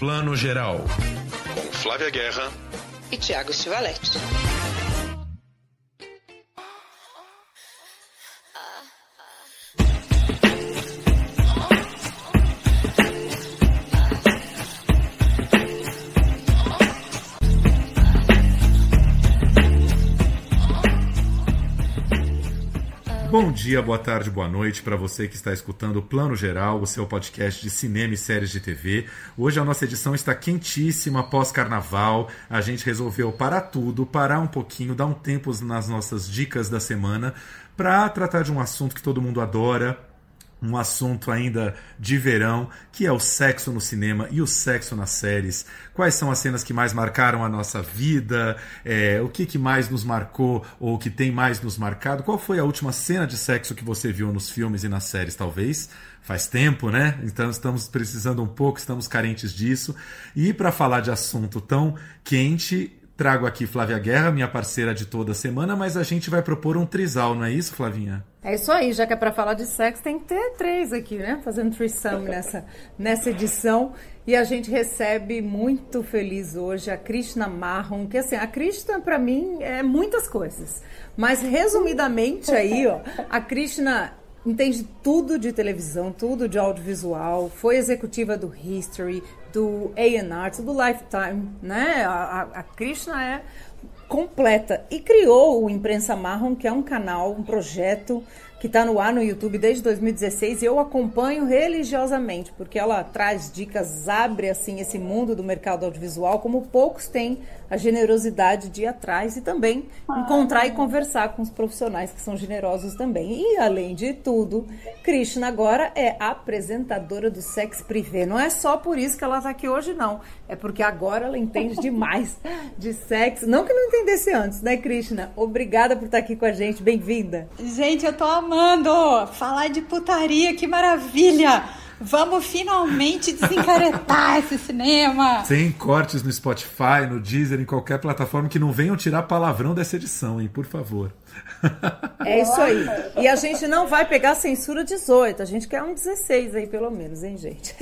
Plano Geral. Com Flávia Guerra e Tiago Stivaletti. Bom dia, boa tarde, boa noite para você que está escutando o Plano Geral, o seu podcast de cinema e séries de TV. Hoje a nossa edição está quentíssima pós-carnaval. A gente resolveu parar tudo, parar um pouquinho, dar um tempo nas nossas dicas da semana para tratar de um assunto que todo mundo adora, um assunto ainda de verão, que é o sexo no cinema e o sexo nas séries. Quais são as cenas que mais marcaram a nossa vida? É, o que, que mais nos marcou ou que tem mais nos marcado? Qual foi a última cena de sexo que você viu nos filmes e nas séries, talvez? Faz tempo, né? Então estamos precisando um pouco, estamos carentes disso. E para falar de assunto tão quente, Trago aqui Flávia Guerra, minha parceira de toda semana, mas a gente vai propor um trisal, não é isso, Flavinha? É isso aí, já que é para falar de sexo, tem que ter três aqui, né? Fazendo threesome nessa, nessa edição. E a gente recebe muito feliz hoje a Krishna Marron, que assim, a Krishna para mim é muitas coisas. Mas resumidamente aí, ó, a Krishna entende tudo de televisão, tudo de audiovisual, foi executiva do History, do A&R, do Lifetime, né? A, a, Krishna é completa e criou o Imprensa Marrom, que é um canal, um projeto que está no ar no YouTube desde 2016 e eu acompanho religiosamente, porque ela traz dicas, abre assim esse mundo do mercado audiovisual como poucos têm a generosidade de ir atrás e também encontrar e conversar com os profissionais que são generosos também. E além de tudo, Krishna agora é apresentadora do Sex Privé. Não é só por isso que ela está aqui hoje não, é porque agora ela entende demais de sexo. Não que não entendesse antes, né, Krishna? Obrigada por estar aqui com a gente. Bem-vinda. Gente, eu tô amando falar de putaria, que maravilha! Vamos finalmente desencaretar esse cinema. Sem cortes no Spotify, no Deezer, em qualquer plataforma que não venham tirar palavrão dessa edição, hein? Por favor. É isso aí. E a gente não vai pegar censura 18, a gente quer um 16 aí, pelo menos, hein, gente?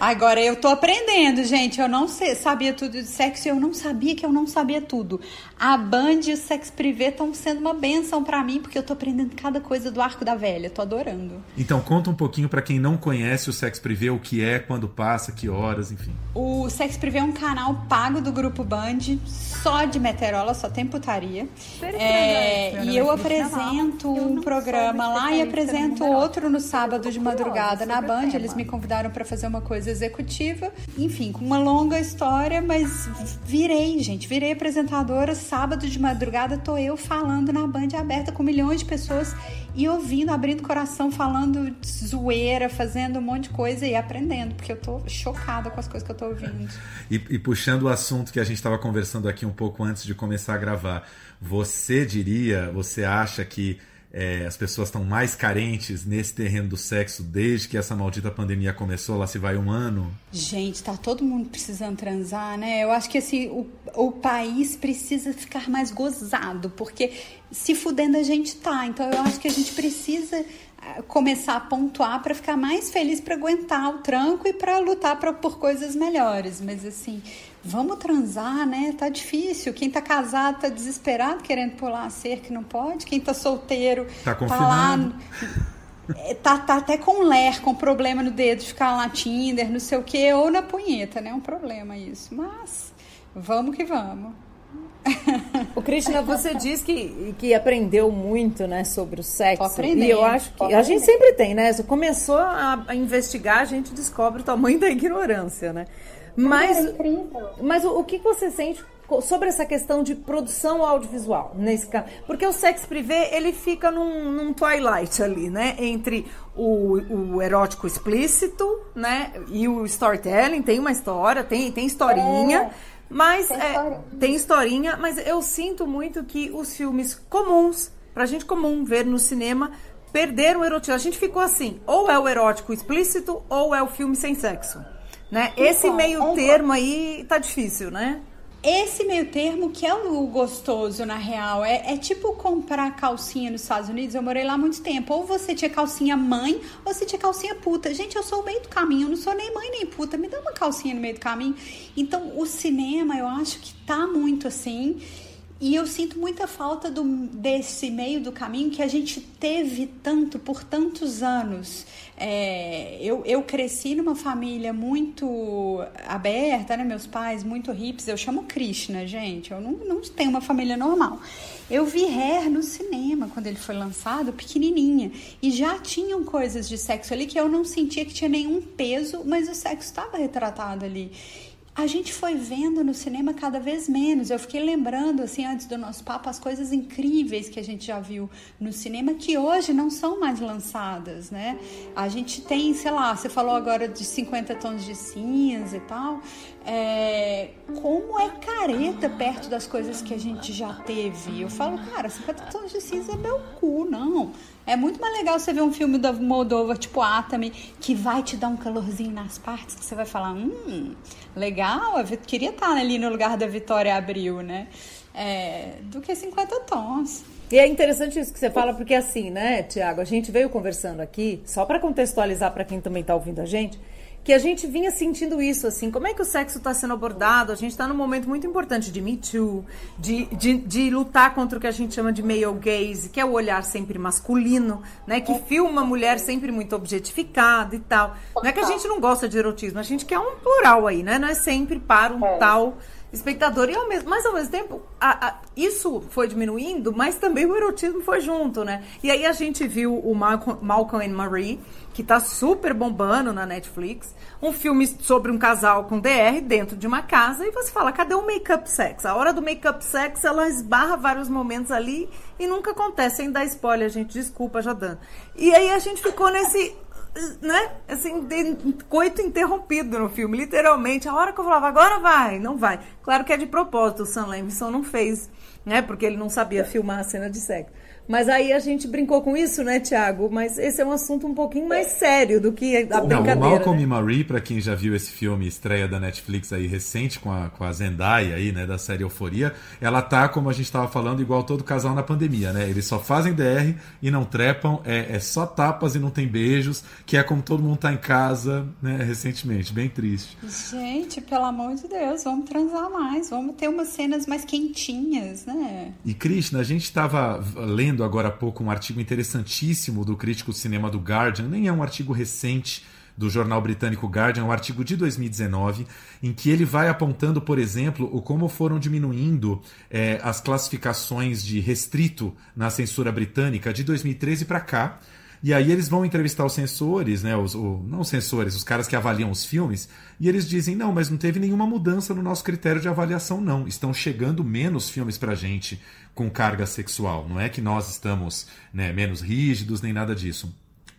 Agora eu tô aprendendo, gente. Eu não sei, sabia tudo de sexo e eu não sabia que eu não sabia tudo. A Band e o Sex Privé estão sendo uma benção para mim, porque eu tô aprendendo cada coisa do arco da velha. Tô adorando. Então, conta um pouquinho para quem não conhece o Sex Privé, o que é, quando passa, que horas, enfim. O Sex Privé é um canal pago do grupo Band, só de meterola, só tem putaria. É, e eu apresento um programa lá e apresento outro no sábado de madrugada na Band. Eles me convidaram para fazer uma coisa executiva. Enfim, com uma longa história, mas virei, gente, virei apresentadora. Sábado de madrugada tô eu falando na Band aberta com milhões de pessoas e ouvindo, abrindo coração, falando zoeira, fazendo um monte de coisa e aprendendo, porque eu tô chocada com as coisas que eu tô ouvindo. E, e puxando o assunto que a gente estava conversando aqui um pouco antes de começar a gravar, você diria, você acha que é, as pessoas estão mais carentes nesse terreno do sexo desde que essa maldita pandemia começou, lá se vai um ano? Gente, tá todo mundo precisando transar, né? Eu acho que assim, o, o país precisa ficar mais gozado, porque se fudendo a gente tá. Então eu acho que a gente precisa ah, começar a pontuar para ficar mais feliz para aguentar o tranco e para lutar pra, por coisas melhores. Mas assim, vamos transar, né? Tá difícil. Quem tá casado tá desesperado querendo pular a cerca não pode. Quem tá solteiro tá, tá lá é, tá, tá até com ler, com problema no dedo, de ficar lá Tinder, não sei o que, ou na punheta, né? É um problema isso. Mas vamos que vamos. O Krishna, você diz que, que aprendeu muito, né, sobre o sexo. E eu acho que a gente sempre tem, né? Você começou a, a investigar, a gente descobre o tamanho da ignorância, né? Mas, é mas o, o que você sente sobre essa questão de produção audiovisual nesse caso? Porque o sex privé ele fica num, num twilight ali, né? Entre o, o, erótico explícito, né? E o storytelling tem uma história, tem tem historinha. É. Mas tem, é, tem historinha, mas eu sinto muito que os filmes comuns, pra gente comum ver no cinema, perderam o erotismo. A gente ficou assim, ou é o erótico explícito ou é o filme sem sexo. Né? Esse meio termo aí tá difícil, né? esse meio termo que é o gostoso, na real. É, é, tipo comprar calcinha nos Estados Unidos. Eu morei lá há muito tempo. Ou você tinha calcinha mãe, ou você tinha calcinha puta. Gente, eu sou o meio do caminho. Eu não sou nem mãe nem puta. Me dá uma calcinha no meio do caminho. Então, o cinema, eu acho que tá muito assim. E eu sinto muita falta do, desse meio do caminho que a gente teve tanto por tantos anos. É, eu, eu cresci numa família muito aberta, né? Meus pais muito hips. Eu chamo Krishna, gente. Eu não, não tenho uma família normal. Eu vi Hair no cinema quando ele foi lançado, pequenininha. E já tinham coisas de sexo ali que eu não sentia que tinha nenhum peso, mas o sexo estava retratado ali a gente foi vendo no cinema cada vez menos. Eu fiquei lembrando, assim, antes do nosso papo, as coisas incríveis que a gente já viu no cinema que hoje não são mais lançadas, né? A gente tem, sei lá, você falou agora de 50 tons de cinza e tal. É, como é careta perto das coisas que a gente já teve. Eu falo, cara, 50 tons de cinza é meu cu, não. É muito mais legal você ver um filme da Moldova, tipo Atami, que vai te dar um calorzinho nas partes, que você vai falar, hum, legal, eu queria estar ali no lugar da Vitória Abril, né? É, do que 50 tons. E é interessante isso que você fala, porque assim, né, Tiago, a gente veio conversando aqui, só para contextualizar para quem também está ouvindo a gente, que a gente vinha sentindo isso, assim, como é que o sexo está sendo abordado? A gente está num momento muito importante de Me Too, de, de, de, lutar contra o que a gente chama de male gaze, que é o olhar sempre masculino, né? Que filma a mulher sempre muito objetificada e tal. Não é que a gente não gosta de erotismo, a gente quer um plural aí, né? Não é sempre para um é. tal espectador. E ao mesmo, mas ao mesmo tempo, a, a, isso foi diminuindo, mas também o erotismo foi junto, né? E aí a gente viu o Malcolm, Malcolm and Marie, que tá super bombando na Netflix, um filme sobre um casal com DR dentro de uma casa, e você fala, cadê o make-up sex? A hora do make-up sex, ela esbarra vários momentos ali e nunca acontece, sem dar spoiler, gente, desculpa já dando. E aí a gente ficou nesse, né, assim, coito interrompido no filme, literalmente, a hora que eu falava, agora vai, não vai. Claro que é de propósito, o Sam Levinson não fez, né, porque ele não sabia filmar a cena de sexo. Mas aí a gente brincou com isso, né, Tiago? Mas esse é um assunto um pouquinho mais sério do que a Não, brincadeira. O Malcolm né? e Marie, para quem já viu esse filme estreia da Netflix aí recente com a, com a Zendaya aí, né, da série Euforia, ela tá, como a gente estava falando, igual todo casal na pandemia, né? Eles só fazem DR e não trepam, é, é só tapas e não tem beijos, que é como todo mundo tá em casa, né, recentemente, bem triste. Gente, pelo amor de Deus, vamos transar mais, vamos ter umas cenas mais quentinhas, né? E Krishna, a gente estava lendo lendo agora há pouco um artigo interessantíssimo do crítico de cinema do Guardian, nem é um artigo recente do jornal britânico Guardian, é um artigo de 2019, em que ele vai apontando, por exemplo, o como foram diminuindo é, as classificações de restrito na censura britânica de 2013 para cá. E aí eles vão entrevistar os censores, né? Os, o, não os censores, os caras que avaliam os filmes, e eles dizem, não, mas não teve nenhuma mudança no nosso critério de avaliação, não. Estão chegando menos filmes pra gente com carga sexual. Não é que nós estamos né, menos rígidos, nem nada disso.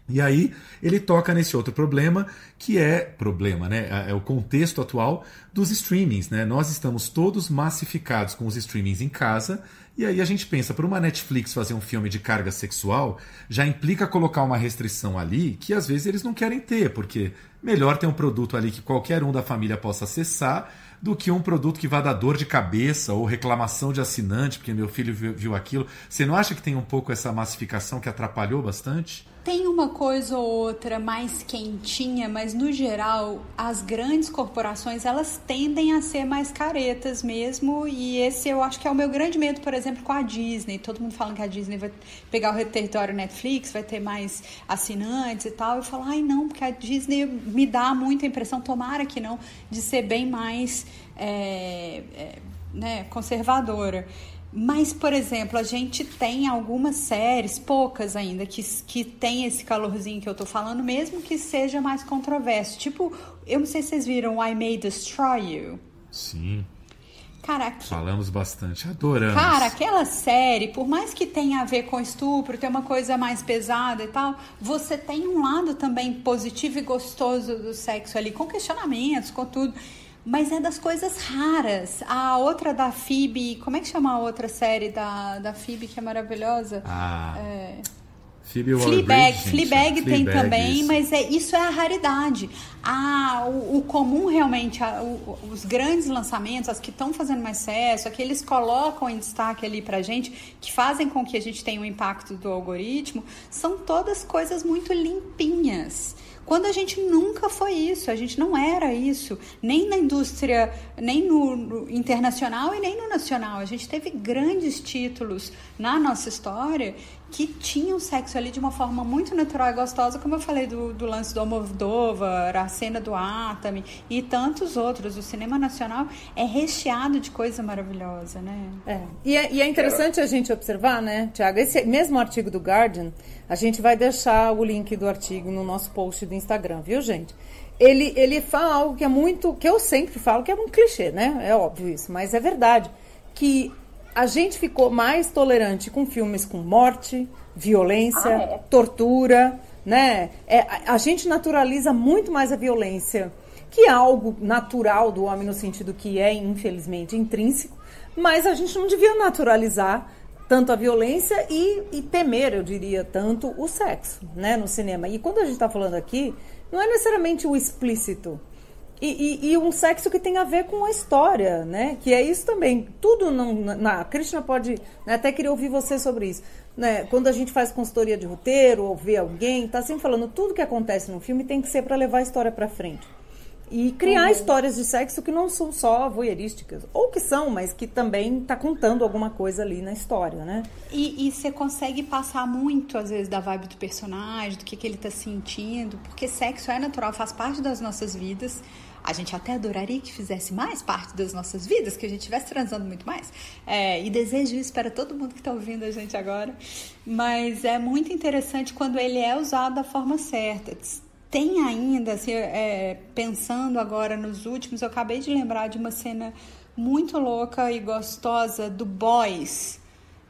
E aí ele toca nesse outro problema, que é problema, né? É o contexto atual dos streamings, né? Nós estamos todos massificados com os streamings em casa e aí a gente pensa, para uma Netflix fazer um filme de carga sexual, já implica colocar uma restrição ali que às vezes eles não querem ter, porque melhor ter um produto ali que qualquer um da família possa acessar do que um produto que vá dar dor de cabeça ou reclamação de assinante, porque meu filho viu aquilo. Você não acha que tem um pouco essa massificação que atrapalhou bastante? Tem uma coisa ou outra mais quentinha, mas no geral as grandes corporações elas tendem a ser mais caretas mesmo e esse eu acho que é o meu grande medo, por exemplo, com a Disney. Todo mundo fala que a Disney vai pegar o território Netflix, vai ter mais assinantes e tal. Eu falo, ai não, porque a Disney me dá muita impressão, tomara que não, de ser bem mais é, é, né, conservadora. Mas, por exemplo, a gente tem algumas séries, poucas ainda, que, que tem esse calorzinho que eu tô falando, mesmo que seja mais controverso. Tipo, eu não sei se vocês viram I May Destroy You. Sim. Cara, aqui... Falamos bastante, adoramos. Cara, aquela série, por mais que tenha a ver com estupro, tem uma coisa mais pesada e tal, você tem um lado também positivo e gostoso do sexo ali, com questionamentos, com tudo mas é das coisas raras. A outra da Phoebe, como é que chama a outra série da, da Phoebe que é maravilhosa? Ah. É... Fleabag, Fleabag tem Fleabag, também, isso. mas é, isso é a raridade. Ah, o, o comum realmente, a, o, os grandes lançamentos, as que estão fazendo mais sucesso, aqueles colocam em destaque ali pra gente, que fazem com que a gente tenha um impacto do algoritmo, são todas coisas muito limpinhas. Quando a gente nunca foi isso, a gente não era isso, nem na indústria, nem no, no, internacional e nem no nacional. A gente teve grandes títulos na nossa história que tinham sexo ali de uma forma muito natural e gostosa, como eu falei do, do lance do Almodóvar, a cena do Atami e tantos outros. O cinema nacional é recheado de coisa maravilhosa, né? É. E, é, e é interessante a gente observar, né, Tiago, esse mesmo artigo do Guardian, a gente vai deixar o link do artigo no nosso post do Instagram, viu, gente? Ele, ele fala algo que é muito, que eu sempre falo que é um clichê, né? É óbvio isso, mas é verdade. Que a gente ficou mais tolerante com filmes com morte, violência, ah, é. tortura, né? É, a, gente naturaliza muito mais a violência, que é algo natural do homem no sentido que é, infelizmente, intrínseco, mas a gente não devia naturalizar tanto a violência e, e temer, eu diria, tanto o sexo, né, no cinema. E quando a gente está falando aqui, não é necessariamente o explícito, e, e, e, um sexo que tem a ver com a história, né? Que é isso também. Tudo não. Na, a Krishna pode. Né, até queria ouvir você sobre isso. Né? Quando a gente faz consultoria de roteiro ou vê alguém, tá sempre falando tudo que acontece no filme tem que ser para levar a história para frente. E criar uhum. histórias de sexo que não são só voyeurísticas. Ou que são, mas que também tá contando alguma coisa ali na história, né? E você consegue passar muito, às vezes, da vibe do personagem, do que, que ele tá sentindo. Porque sexo é natural, faz parte das nossas vidas. A gente até adoraria que fizesse mais parte das nossas vidas, que a gente estivesse transando muito mais. É, e desejo isso para todo mundo que está ouvindo a gente agora. Mas é muito interessante quando ele é usado da forma certa. Tem ainda, assim, é, pensando agora nos últimos, eu acabei de lembrar de uma cena muito louca e gostosa do Boys.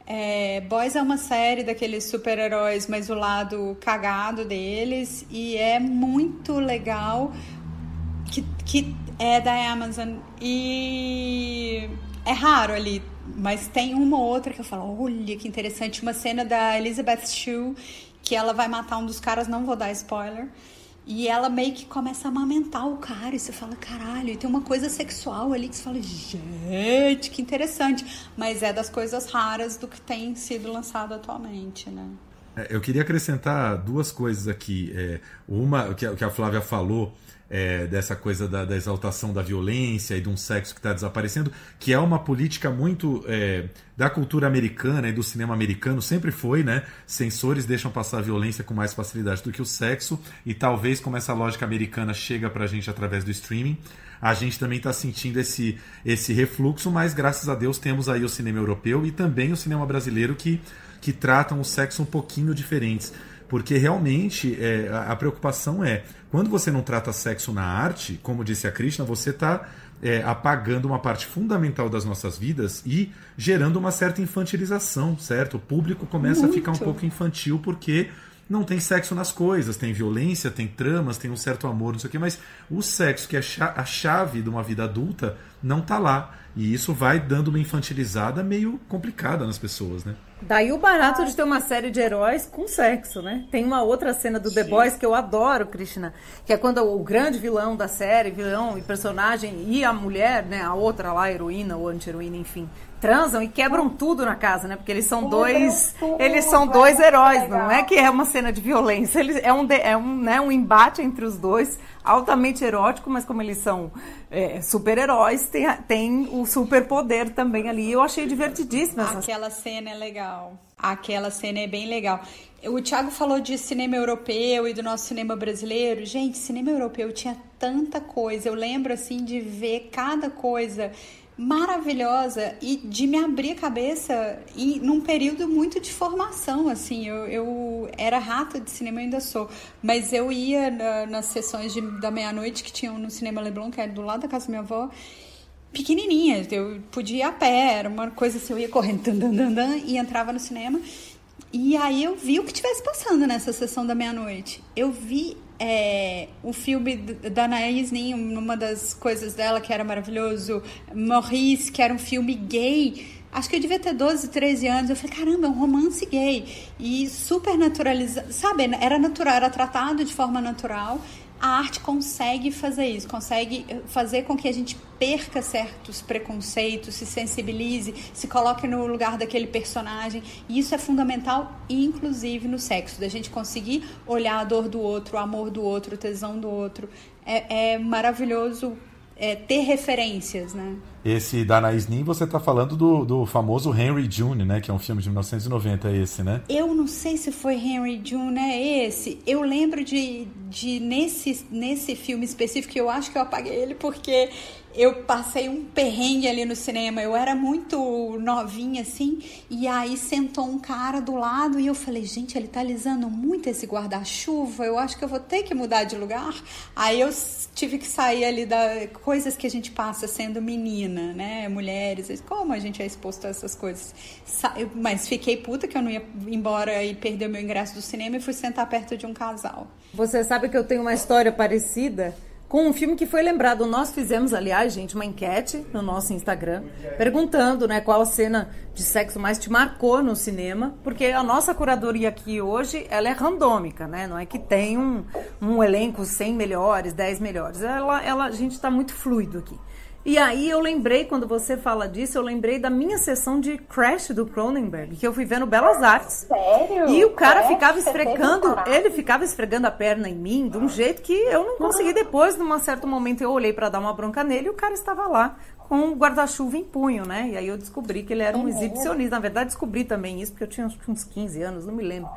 É, Boys é uma série daqueles super-heróis, mas o lado cagado deles, e é muito legal que, que é da Amazon e é raro ali, mas tem uma ou outra que eu falo, olha que interessante, uma cena da Elizabeth Shue que ela vai matar um dos caras, não vou dar spoiler. E ela meio que começa a amamentar o cara e você fala, caralho, e tem uma coisa sexual ali que você fala, gente, que interessante. Mas é das coisas raras do que tem sido lançado atualmente, né? É, eu queria acrescentar duas coisas aqui. É, uma, que a Flávia falou, é, dessa coisa da, da, exaltação da violência e de um sexo que está desaparecendo, que é uma política muito é, da cultura americana e do cinema americano, sempre foi, né? Censores deixam passar a violência com mais facilidade do que o sexo, e talvez como essa lógica americana chega para a gente através do streaming, a gente também está sentindo esse, esse refluxo, mas graças a Deus temos aí o cinema europeu e também o cinema brasileiro que, que tratam o sexo um pouquinho diferentes porque realmente é, a, a, preocupação é quando você não trata sexo na arte, como disse a Krishna, você está é, apagando uma parte fundamental das nossas vidas e gerando uma certa infantilização, certo? O público começa Muito. a ficar um pouco infantil porque não tem sexo nas coisas, tem violência, tem tramas, tem um certo amor, não sei o quê, mas o sexo, que é a chave de uma vida adulta, não está lá. E isso vai dando uma infantilizada meio complicada nas pessoas, né? Daí o barato de ter uma série de heróis com sexo, né? Tem uma outra cena do The Boys que eu adoro, Krishna, que é quando o grande vilão da série, vilão e personagem, e a mulher, né, a outra lá, a heroína ou anti-heroína, enfim, transam e quebram tudo na casa, né? Porque eles são dois, eles são dois heróis, não é que é uma cena de violência, eles, é um é um, né, um embate entre os dois, altamente erótico, mas como eles são é, super-heróis, tem, tem o superpoder também ali. Eu achei divertidíssima. Essa... Aquela cena é legal. Aquela cena é bem legal. O Thiago falou de cinema europeu e do nosso cinema brasileiro. Gente, cinema europeu tinha tanta coisa. Eu lembro assim de ver cada coisa maravilhosa e de me abrir a cabeça em, num período muito de formação, assim, eu, eu era rata de cinema, ainda sou, mas eu ia na, nas sessões de, da meia-noite que tinham no Cinema Leblon, que era do lado da casa da minha avó, pequenininha, eu podia ir a pé, era uma coisa assim, eu ia correndo dan, dan, dan, e entrava no cinema, e aí eu vi o que estivesse passando nessa sessão da meia-noite. Eu vi é, o filme da Anaïs Nin, uma das coisas dela que era maravilhoso, Maurice, que era um filme gay. acho que eu devia ter 12, 13 anos. Eu falei, caramba, é um romance gay. E super naturalizado, sabe? Era natural, era tratado de forma natural a arte consegue fazer isso, consegue fazer com que a gente perca certos preconceitos, se sensibilize, se coloque no lugar daquele personagem. E isso é fundamental, inclusive no sexo, da gente conseguir olhar a dor do outro, o amor do outro, o tesão do outro. É, é maravilhoso é, ter referências, né? Esse da Anaïs Nin, você está falando do, do famoso Henry June, né? Que é um filme de 1990, esse, né? Eu não sei se foi Henry June, é esse. Eu lembro de, de nesse, nesse filme específico, eu acho que eu apaguei ele porque eu passei um perrengue ali no cinema. Eu era muito novinha assim, e aí sentou um cara do lado e eu falei: "Gente, ele tá alisando muito esse guarda-chuva. Eu acho que eu vou ter que mudar de lugar". Aí eu tive que sair ali da coisas que a gente passa sendo menina, né? Mulheres, como a gente é exposto a essas coisas. Mas fiquei puta que eu não ia embora e perder o meu ingresso do cinema e fui sentar perto de um casal. Você sabe que eu tenho uma história parecida? Com um filme que foi lembrado. Nós fizemos, aliás, gente, uma enquete no nosso Instagram, perguntando, né, qual a cena de sexo mais te marcou no cinema, porque a nossa curadoria aqui hoje, ela é randômica, né? Não é que tem um, um elenco 100 melhores, 10 melhores. Ela, ela, a gente está muito fluido aqui. E aí eu lembrei, quando você fala disso, eu lembrei da minha sessão de Crash do Cronenberg, que eu fui ver no Belas Artes. Sério? E o cara Crash, ficava esfregando, ele ficava esfregando a perna em mim de um jeito que eu não consegui. Depois, num certo momento, eu olhei para dar uma bronca nele e o cara estava lá com um guarda-chuva em punho, né? E aí eu descobri que ele era um exibicionista. Na verdade, descobri também isso, porque eu tinha uns 15 anos, não me lembro.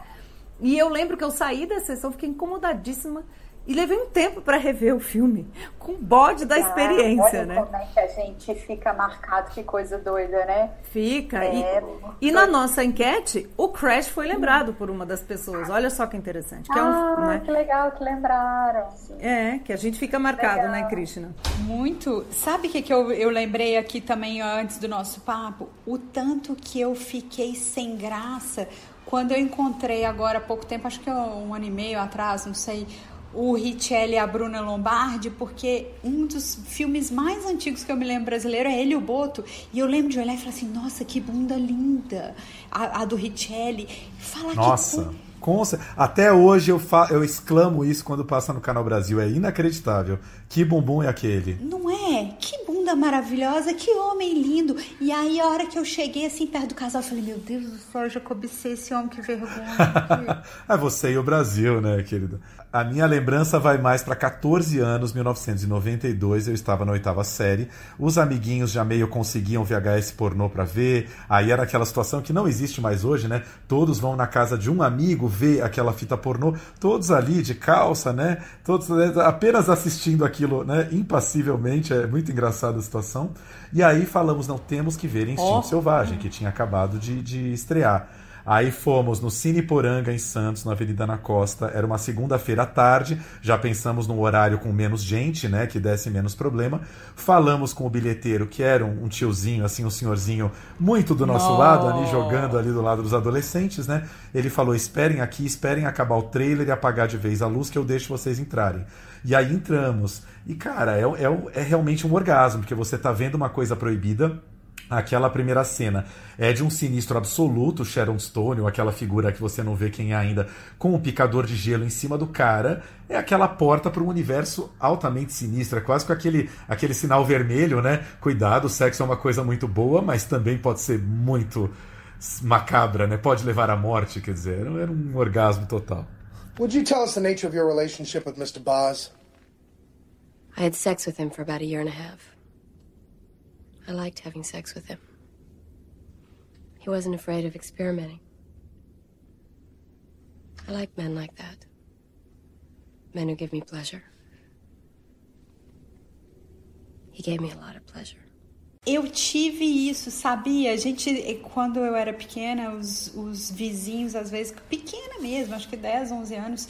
E eu lembro que eu saí da sessão, fiquei incomodadíssima e levei um tempo para rever o filme, com bode da experiência, olha né? Como é que a gente fica marcado, que coisa doida, né? Fica. É, e, e na nossa enquete, o Crash foi lembrado por uma das pessoas. Olha só que interessante. Que ah, é um, né? que legal que lembraram. É, que a gente fica marcado, né, legal. né, Krishna? Muito. Sabe o que, que eu, eu lembrei aqui também antes do nosso papo? O tanto que eu fiquei sem graça quando eu encontrei agora há pouco tempo, acho que um ano e meio atrás, não sei, o Richelli e a Bruna Lombardi, porque um dos filmes mais antigos que eu me lembro brasileiro é ele e o Boto. E eu lembro de olhar e falar assim, nossa, que bunda linda. A, a do Richelli. Fala nossa. que... Com, até hoje eu, fa, eu exclamo isso quando passa no Canal Brasil. É inacreditável. Que bumbum é aquele? Não é? Que bunda maravilhosa, que homem lindo. E aí, a hora que eu cheguei assim perto do casal, eu falei: Meu Deus do céu, eu já cobicei esse homem, que vergonha. é você e o Brasil, né, querido? A minha lembrança vai mais para 14 anos, 1992, eu estava na oitava série. Os amiguinhos já meio conseguiam VHS pornô para ver. Aí era aquela situação que não existe mais hoje, né? Todos vão na casa de um amigo ver aquela fita pornô, todos ali de calça, né? Todos né, apenas assistindo aquilo, né? Impassivelmente, é muito engraçada a situação. E aí falamos, não temos que ver Instinto oh. Selvagem, que tinha acabado de, de estrear. Aí fomos no Cine Poranga, em Santos, na Avenida na Costa. Era uma segunda-feira à tarde. Já pensamos num horário com menos gente, né? Que desse menos problema. Falamos com o bilheteiro, que era um, tiozinho, assim, um senhorzinho muito do nosso lado, ali jogando ali do lado dos adolescentes, né? Ele falou: esperem aqui, esperem acabar o trailer e apagar de vez a luz que eu deixo vocês entrarem. E aí entramos. E, cara, é, é, é realmente um orgasmo, porque você tá vendo uma coisa proibida Aquela primeira cena é de um sinistro absoluto, Sharon Stone, ou aquela figura que você não vê quem é ainda, com um picador de gelo em cima do cara. É aquela porta para um universo altamente sinistro, é quase com aquele, aquele sinal vermelho, né? Cuidado, o sexo é uma coisa muito boa, mas também pode ser muito macabra, né? Pode levar à morte, quer dizer, era um orgasmo total. Would you tell us the nature of your relationship with Mr. Boz? I had sex with him for about a year and a half. I liked having sex with him. He wasn't afraid of experimenting. I like men like that. Men who give me pleasure. He gave me a lot of pleasure. Eu tive isso, sabia? A gente, quando eu era pequena, os, os vizinhos, às vezes, pequena mesmo, acho que 10, 11 anos,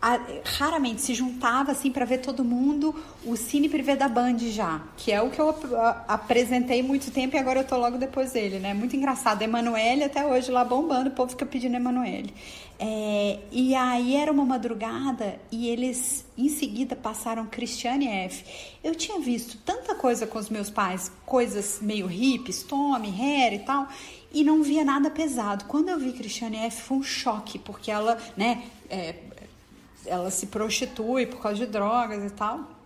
a, raramente se juntava assim para ver todo mundo o Cine Privé da Band já, que é o que eu a, apresentei muito tempo e agora eu tô logo depois dele, né? Muito engraçado. Emanuele até hoje lá bombando, o povo fica pedindo Emanuele. É, e aí era uma madrugada e eles em seguida passaram Christiane F. Eu tinha visto tanta coisa com os meus pais, coisas meio hippies, Tommy, Harry e tal, e não via nada pesado. Quando eu vi Christiane F, foi um choque, porque ela, né, é, ela se prostitui por causa de drogas e tal.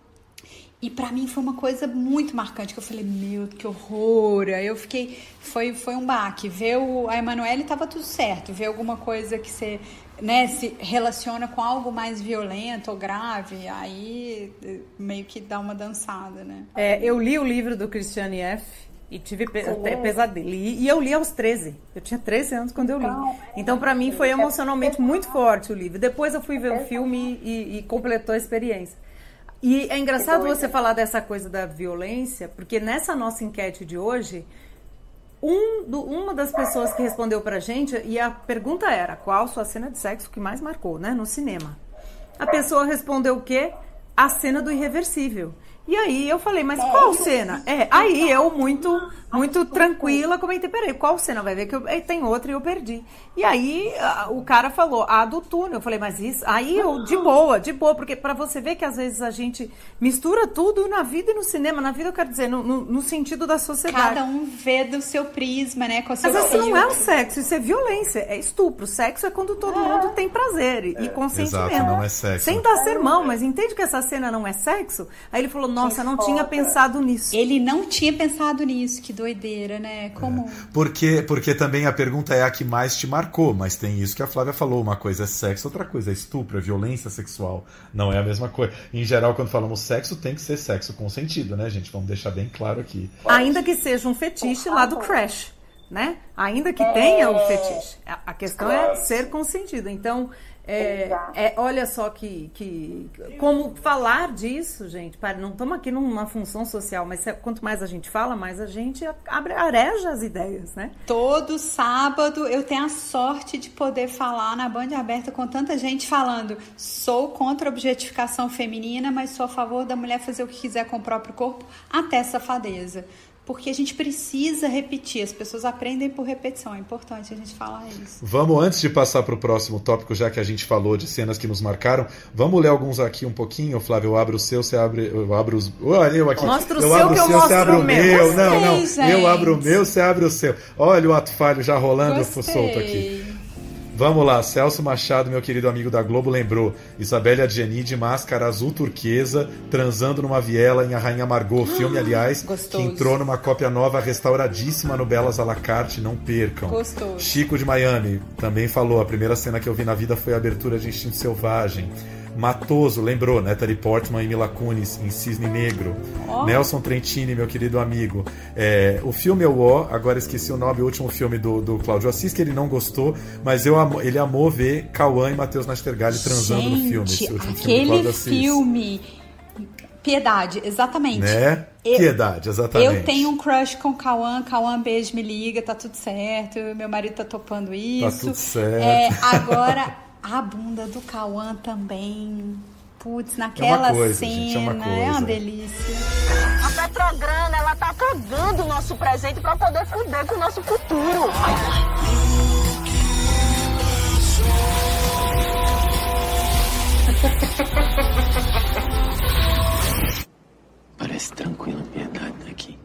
E para mim foi uma coisa muito marcante, que eu falei, meu, que horror. Aí eu fiquei, foi, foi um baque. Ver o, a Emanuele tava tudo certo. Ver alguma coisa que você, né, se relaciona com algo mais violento ou grave, aí meio que dá uma dançada, né? É, eu li o livro do Christiane F., e tive pe até pesadelo. E, e, eu li aos 13. Eu tinha 13 anos quando eu li. Então, para mim, foi emocionalmente muito forte o livro. Depois eu fui ver o filme e, e completou a experiência. E é engraçado você falar dessa coisa da violência, porque nessa nossa enquete de hoje, um do, uma das pessoas que respondeu pra gente, e a pergunta era: qual sua cena de sexo que mais marcou, né? No cinema. A pessoa respondeu o quê? A cena do irreversível. E aí eu falei, mas qual cena? É, aí eu muito muito tranquila comentei, peraí, qual cena? Vai ver que eu, tem outra e eu perdi. E aí a, o cara falou, a do túnel. Eu falei, mas isso, aí eu, de boa, de boa, porque para você ver que às vezes a gente mistura tudo na vida e no cinema. Na vida eu quero dizer, no, no, no sentido da sociedade. Cada um vê do seu prisma, né? Com seu mas isso não é o sexo, isso é violência, é estupro. Sexo é quando todo é. mundo tem prazer e, é, consentimento. Exato, não é sexo. Sem dar sermão, mas entende que essa cena não é sexo? Aí ele falou, nossa, não tinha pensado nisso. Ele não tinha pensado nisso, que doideira, né? Como. É. Porque, porque também a pergunta é a que mais te marcou, mas tem isso que a Flávia falou: uma coisa é sexo, outra coisa é estupro, é violência sexual. Não é a mesma coisa. Em geral, quando falamos sexo, tem que ser sexo consentido, né, gente? Vamos deixar bem claro aqui. Ainda que seja um fetiche lá do Crash. Né? Ainda que tenha o fetiche. A questão é ser consentido. Então, é, é, olha só que, que como falar disso, gente. Para, não estamos aqui numa função social, mas quanto mais a gente fala, mais a gente abre, areja as ideias, né? Todo sábado eu tenho a sorte de poder falar na Band Aberta com tanta gente falando: sou contra a objetificação feminina, mas sou a favor da mulher fazer o que quiser com o próprio corpo, até safadeza porque a gente precisa repetir, as pessoas aprendem por repetição, é importante a gente falar isso. Vamos, antes de passar para o próximo tópico, já que a gente falou de cenas que nos marcaram, vamos ler alguns aqui um pouquinho, Flávio, eu abro o seu, você abre, eu abro os... Olha, eu aqui. Mostra o eu seu abro que eu seu, mostro você abre o meu. meu. Não, Gostei, não, gente. eu abro o meu, você abre o seu. Olha o ato falho já rolando, solto aqui. Vamos lá, Celso Machado, meu querido amigo da Globo, lembrou. Isabelle Adjani de máscara azul turquesa, transando numa viela em A Rainha Margot, filme, aliás, Gostoso. que entrou numa cópia nova restauradíssima no Belas à la carte, não percam. Gostoso. Chico de Miami também falou, a primeira cena que eu vi na vida foi a abertura de Instinto Selvagem. Matoso, lembrou, Natalie Portman e Mila Kunis em Cisne Negro. Ó. Nelson Trentini, meu querido amigo. É, o filme é o agora esqueci o nome, o último filme do, do Cláudio Assis, que ele não gostou, mas eu ele amou ver Cauã e Matheus Nastergalli transando no filme. Gente, Esse último filme aquele Assis. filme. Piedade, exatamente. Né? Eu- Piedade, exatamente. Eu tenho um crush com Cauã, Cauã, beijo, me liga, tá tudo certo, meu marido tá topando isso. tudo certo. É, agora, a bunda do Cauã também. Putz, naquela coisa, cena, gente, é uma é uma coisa. delícia. A Petrograna, ela tá cagando o nosso presente pra poder fuder com o nosso futuro. Parece tranquila a piedade daqui.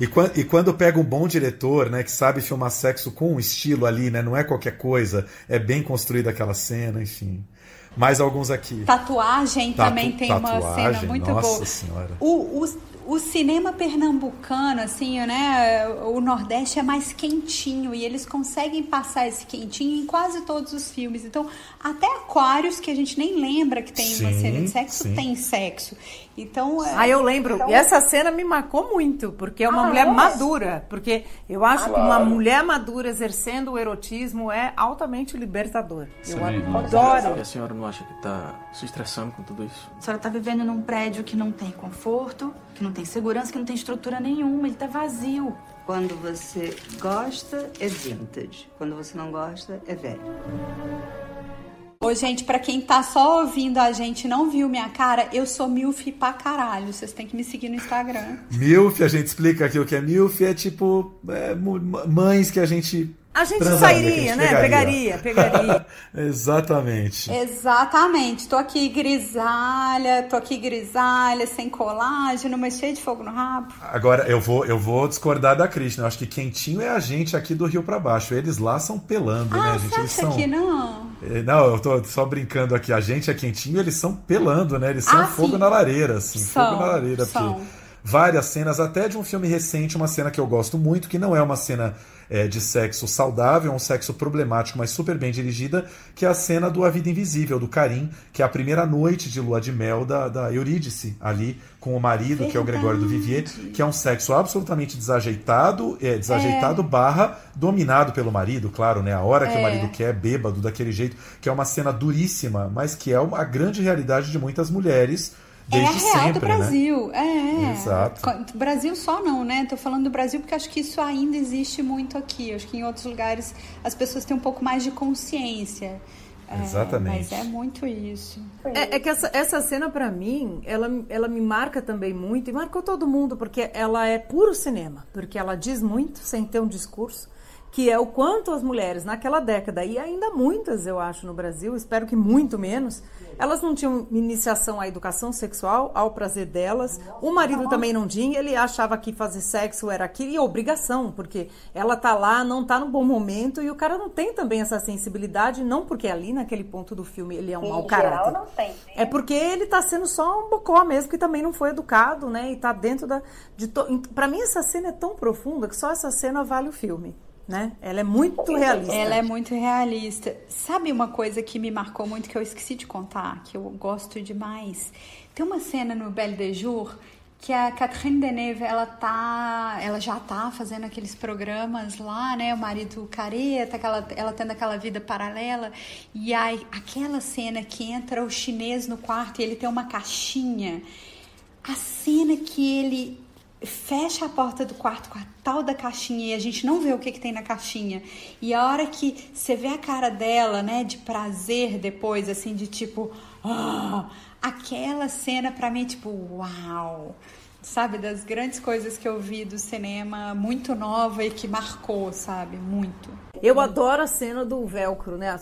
E, e quando pega um bom diretor, né, que sabe filmar sexo com um estilo ali, né, não é qualquer coisa, é bem construída aquela cena, enfim. Mais alguns aqui. Tatuagem Tatu- também tem uma tatuagem, cena muito nossa boa. Senhora. O, o, o cinema pernambucano, assim, né? O Nordeste é mais quentinho e eles conseguem passar esse quentinho em quase todos os filmes. Então, até Aquários, que a gente nem lembra que tem uma Sim, cena de sexo, sim. tem sexo. Então, é, Ah, eu lembro. E essa cena me marcou muito, porque é uma Ah, mulher é? madura. Porque eu acho que uma mulher madura exercendo o erotismo é altamente libertador. Eu adoro. E a senhora não acha que tá se estressando com tudo isso? A senhora tá vivendo num prédio que não tem conforto, que não tem segurança, que não tem estrutura nenhuma, ele tá vazio. Quando você gosta, é vintage. Quando você não gosta, é velho. Ô, gente, pra quem tá só ouvindo a gente não viu minha cara, eu sou milf pra caralho. Vocês têm que me seguir no Instagram. Milf, a gente explica aqui o que é milf, é tipo é, mães que a gente a gente Transaria, sairia, né? Pegaria, pegaria. Exatamente. Exatamente. Tô aqui grisalha, tô aqui grisalha, sem colágeno, mas cheio de fogo no rabo. Agora, eu vou, eu vou discordar da Cris, né? Eu acho que quentinho é a gente aqui do Rio para baixo. Eles lá são pelando, ah, né, gente? Você eles acha são... que não? É, não, eu tô só brincando aqui. A gente é quentinho, eles são pelando, né? Eles são ah, fogo sim. na lareira, assim. São, fogo na lareira. São. Porque várias cenas, até de um filme recente, uma cena que eu gosto muito, que não é uma cena é, de sexo saudável, um sexo problemático, mas super bem dirigida, que é a cena do A Vida Invisível, do Karim, que é a primeira noite de lua de mel da, da Eurídice, ali com o marido, Verdade. que é o Gregório do Vivier, que é um sexo absolutamente desajeitado, é, desajeitado é. barra dominado pelo marido, claro, né? A hora que é. o marido quer, bêbado, daquele jeito, que é uma cena duríssima, mas que é uma, a grande realidade de muitas mulheres Desde é a real sempre, do né? Brasil. Né? É. Exato. Brasil só não, né? Tô falando do Brasil porque acho que isso ainda existe muito aqui. Acho que em outros lugares as pessoas têm um pouco mais de consciência. É, Exatamente. É, mas é muito isso. É, é que essa, essa cena, para mim, ela, ela me marca também muito, e marcou todo mundo, porque ela é puro cinema. Porque ela diz muito, sem ter um discurso que é o quanto as mulheres naquela década, e ainda muitas, eu acho, no Brasil, espero que muito menos, elas não tinham iniciação à educação sexual, ao prazer delas. O marido também não tinha, ele achava que fazer sexo era aquilo, e obrigação, porque ela tá lá, não tá no bom momento, e o cara não tem também essa sensibilidade, não porque ali naquele ponto do filme ele é um mau caráter. Não tem, né? É porque ele tá sendo só um bocó mesmo, que também não foi educado, né? E tá dentro da. De to... Pra mim, essa cena é tão profunda que só essa cena vale o filme né? Ela é muito realista. Ela é muito realista. Sabe uma coisa que me marcou muito que eu esqueci de contar, que eu gosto demais? Tem uma cena no Belle de Jour que a Catherine Deneuve, ela tá, ela já tá fazendo aqueles programas lá, né, o marido careta, aquela, ela tendo aquela vida paralela, e aí aquela cena que entra o chinês no quarto e ele tem uma caixinha, a cena que ele fecha a porta do quarto com a tal da caixinha e a gente não vê o que, que tem na caixinha. E a hora que você vê a cara dela, né, de prazer depois, assim, de tipo, oh, aquela cena pra mim é tipo, uau! Sabe, das grandes coisas que eu vi do cinema, muito nova e que marcou, sabe, muito. Eu adoro a cena do velcro, né?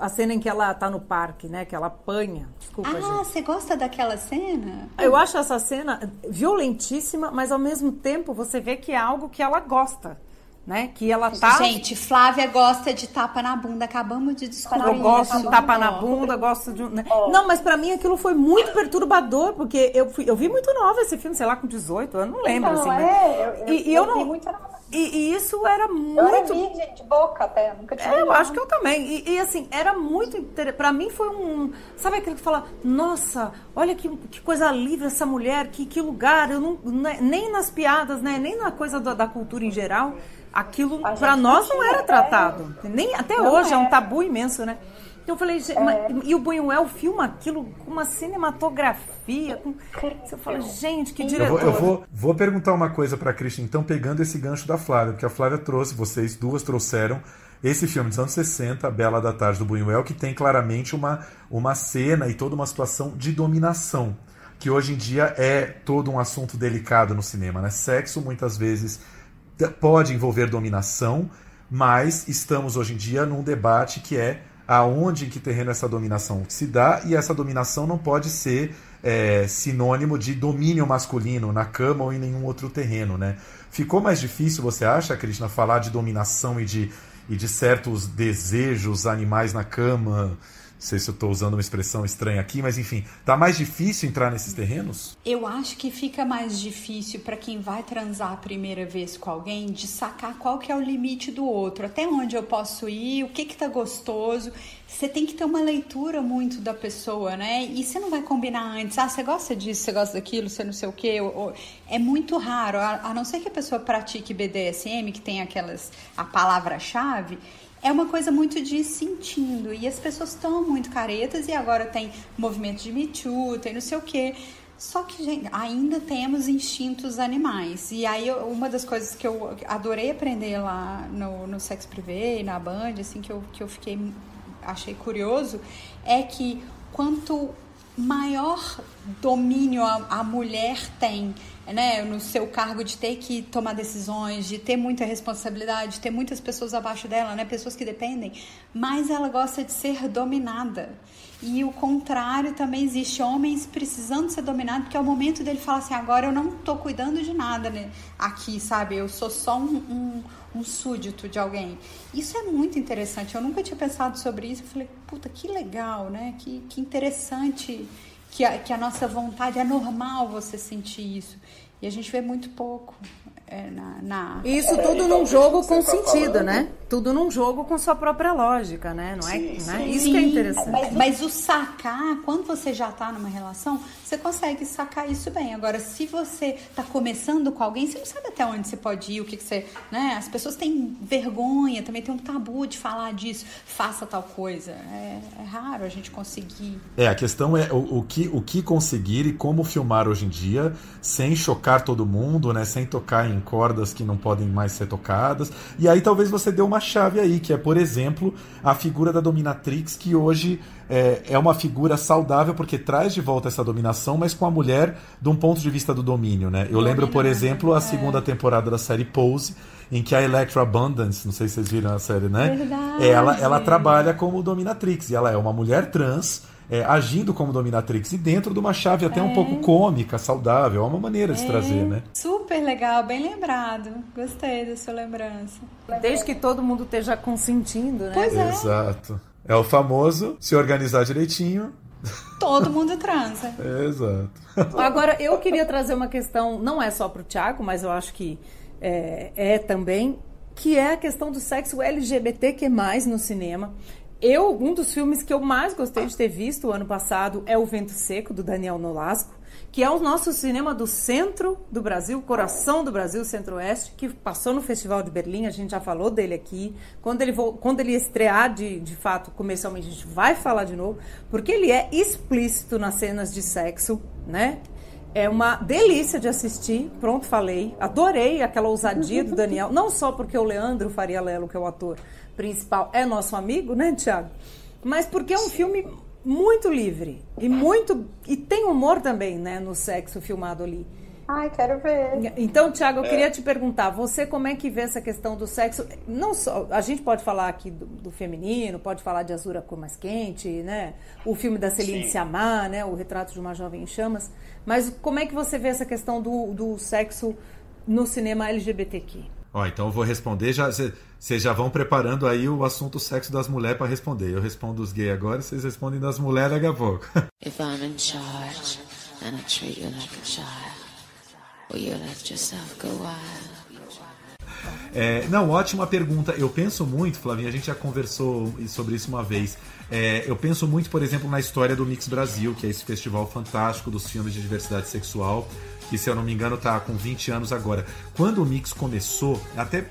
A, cena em que ela tá no parque, né? Que ela apanha. Desculpa, ah, você gosta daquela cena? Eu acho essa cena violentíssima, mas ao mesmo tempo você vê que é algo que ela gosta né? Que ela tá. Gente, Flávia gosta de tapa na bunda. Acabamos de descobrir. Eu gosto de tapa na bunda, gosto de. Né? Não, mas para mim aquilo foi muito perturbador, porque eu, fui, eu vi muito nova esse filme, sei lá, com 18 anos, não lembro. Não, assim, é, né? eu, eu, e, eu, eu não. Muito e, e, isso era muito. Eu vi, gente, boca até, nunca tinha. É, eu acho que eu também. E, e assim, era muito interessante. Pra mim foi um. Sabe aquele que fala, nossa, olha que, que coisa livre essa mulher, que, que lugar. Eu não, né, nem nas piadas, né? Nem na coisa da, da cultura em geral aquilo para nós não era tratado. Nem até não hoje é. é um tabu imenso, né? Então eu falei, é. e o Buñuel filma aquilo com uma cinematografia. Com... Você fala, gente, que diretor. Eu vou, eu vou, vou perguntar uma coisa para a Christian, então, pegando esse gancho da Flávia, porque a Flávia trouxe, vocês duas trouxeram esse filme dos anos 60, Bela da Tarde do Buñuel, que tem claramente uma, uma cena e toda uma situação de dominação, que hoje em dia é todo um assunto delicado no cinema, né? Sexo muitas vezes pode envolver dominação, mas estamos hoje em dia num debate que é aonde em que terreno essa dominação se dá e essa dominação não pode ser é, sinônimo de domínio masculino na cama ou em nenhum outro terreno, né? Ficou mais difícil, você acha, Krishna, falar de dominação e de, e de certos desejos animais na cama? Sei se eu estou usando uma expressão estranha aqui, mas enfim, tá mais difícil entrar nesses terrenos? Eu acho que fica mais difícil para quem vai transar a primeira vez com alguém de sacar qual que é o limite do outro, até onde eu posso ir, o que que tá gostoso. Você tem que ter uma leitura muito da pessoa, né? E você não vai combinar antes, ah, você gosta disso, você gosta daquilo, você não sei o quê. É muito raro, a não ser que a pessoa pratique BDSM, que tem aquelas a palavra-chave é uma coisa muito de sentindo. E as pessoas estão muito caretas e agora tem movimento de Me Too, tem não sei o quê. Só que, gente, ainda temos instintos animais. E aí, uma das coisas que eu adorei aprender lá no, no Sex Privé, na Band, assim, que eu, que eu fiquei achei curioso é que quanto maior domínio a, a mulher tem né, no seu cargo de ter que tomar decisões, de ter muita responsabilidade, de ter muitas pessoas abaixo dela, né, pessoas que dependem, mas ela gosta de ser dominada. E o contrário também existe, homens precisando ser dominados, porque é o momento dele falar assim, agora eu não estou cuidando de nada né, aqui, sabe? Eu sou só um, um, um súdito de alguém. Isso é muito interessante, eu nunca tinha pensado sobre isso, eu falei, puta, que legal, né? Que, que interessante que a, que a nossa vontade, é normal você sentir isso. E a gente vê muito pouco é, na, na, Isso tudo num jogo com tá sentido, falando. né? Tudo num jogo com sua própria lógica, né? Não é, sim, né? Sim. Isso que é interessante. Mas, mas, o sacar, quando você já está numa relação, você consegue sacar isso bem. Agora, se você está começando com alguém, você não sabe até onde você pode ir, o que, que você. Né? As pessoas têm vergonha, também tem um tabu de falar disso. Faça tal coisa. É, é raro a gente conseguir. É, a questão é o, o, que, o que conseguir e como filmar hoje em dia sem chocar todo mundo, né? Sem tocar em cordas que não podem mais ser tocadas. E aí talvez você dê uma chave aí, que é, por exemplo, a figura da dominatrix, que hoje é, é uma figura saudável porque traz de volta essa dominação, mas com a mulher de um ponto de vista do domínio, né? Eu lembro, por exemplo, a segunda temporada da série Pose, em que a Electra Abundance, não sei se vocês viram a série, né? Verdade. Ela, ela trabalha como dominatrix, e ela é uma mulher trans é, agindo como dominatrix e dentro de uma chave até é. um pouco cômica, saudável. É uma maneira de é. trazer, né? Super legal, bem lembrado. Gostei da sua lembrança. Desde que todo mundo esteja consentindo, né? Pois é. Exato. É o famoso se organizar direitinho. Todo mundo transa. Exato. Agora, eu queria trazer uma questão, não é só para o Tiago, mas eu acho que é, é também, que é a questão do sexo LGBTQ+, no cinema eu, um dos filmes que eu mais gostei de ter visto ano passado é O Vento Seco, do Daniel Nolasco, que é o nosso cinema do centro do Brasil, coração do Brasil, centro-oeste, que passou no Festival de Berlim, a gente já falou dele aqui. Quando ele, quando ele estrear de, de fato, comercialmente, a gente vai falar de novo, porque ele é explícito nas cenas de sexo, né? É uma delícia de assistir, pronto, falei. Adorei aquela ousadia do Daniel, não só porque o Leandro Faria Lelo, que é o ator, principal é nosso amigo, né, Tiago? Mas porque é um filme muito livre e muito e tem humor também, né, no sexo filmado ali. Ai, quero ver. Então, Tiago, eu é. queria te perguntar, você como é que vê essa questão do sexo? Não só, a gente pode falar aqui do, do feminino, pode falar de Azura Cor Mais Quente, né? O filme da Celine Sciamma, né? O Retrato de uma Jovem em Chamas. Mas como é que você vê essa questão do, do sexo no cinema LGBTQ? Ó, então eu vou responder já. Vocês já vão preparando aí o assunto sexo das mulheres para responder. Eu respondo os gays agora, vocês respondem das mulheres daqui a pouco. If I'm in charge and I treat you like a child, will you let yourself go wild? É, não, ótima pergunta. Eu penso muito, Flavinha, a gente já conversou sobre isso uma vez. É, eu penso muito, por exemplo, na história do Mix Brasil, que é esse festival fantástico dos filmes de diversidade sexual, que se eu não me engano está com 20 anos agora. Quando o Mix começou, até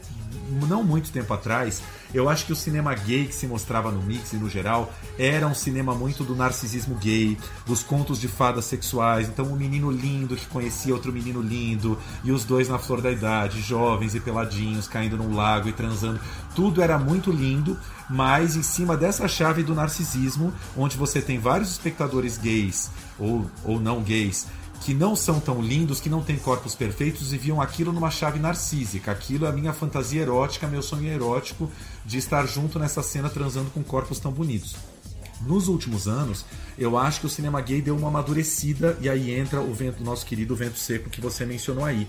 não muito tempo atrás, eu acho que o cinema gay que se mostrava no Mix e no geral era um cinema muito do narcisismo gay, dos contos de fadas sexuais. Então, um menino lindo que conhecia outro menino lindo, e os dois na flor da idade, jovens e peladinhos, caindo num lago e transando. Tudo era muito lindo, mas em cima dessa chave do narcisismo, onde você tem vários espectadores gays ou, ou não gays que não são tão lindos, que não têm corpos perfeitos e viam aquilo numa chave narcísica. Aquilo é a minha fantasia erótica, meu sonho erótico de estar junto nessa cena transando com corpos tão bonitos. Nos últimos anos, eu acho que o cinema gay deu uma amadurecida e aí entra o vento, nosso querido vento seco que você mencionou aí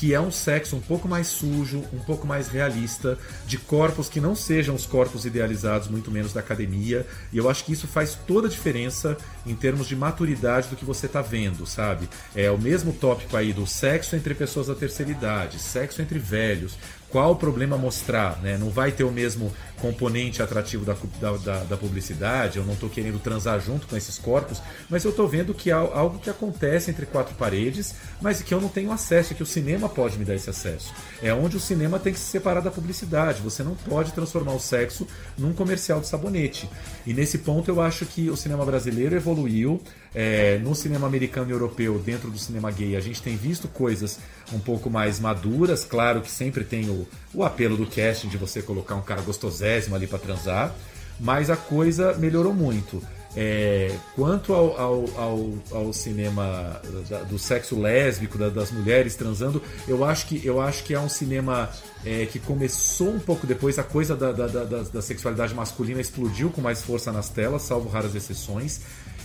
que é um sexo um pouco mais sujo, um pouco mais realista, de corpos que não sejam os corpos idealizados, muito menos da academia. E eu acho que isso faz toda a diferença em termos de maturidade do que você está vendo, sabe? É o mesmo tópico aí do sexo entre pessoas da terceira idade, sexo entre velhos, qual o problema mostrar, né? Não vai ter o mesmo componente atrativo da, da, da publicidade, eu não estou querendo transar junto com esses corpos, mas eu estou vendo que há algo que acontece entre quatro paredes, mas que eu não tenho acesso, que o cinema pode me dar esse acesso. É onde o cinema tem que se separar da publicidade, você não pode transformar o sexo num comercial de sabonete. E nesse ponto eu acho que o cinema brasileiro evoluiu, é, no cinema americano e europeu, dentro do cinema gay, a gente tem visto coisas um pouco mais maduras. Claro que sempre tem o, o apelo do casting de você colocar um cara gostosésimo ali para transar. mas a coisa melhorou muito. É, quanto ao, ao, ao, ao cinema da, do sexo lésbico, da, das mulheres transando, eu acho que, eu acho que é um cinema é, que começou um pouco depois, a coisa da, da, da, da sexualidade masculina explodiu com mais força nas telas, salvo raras exceções.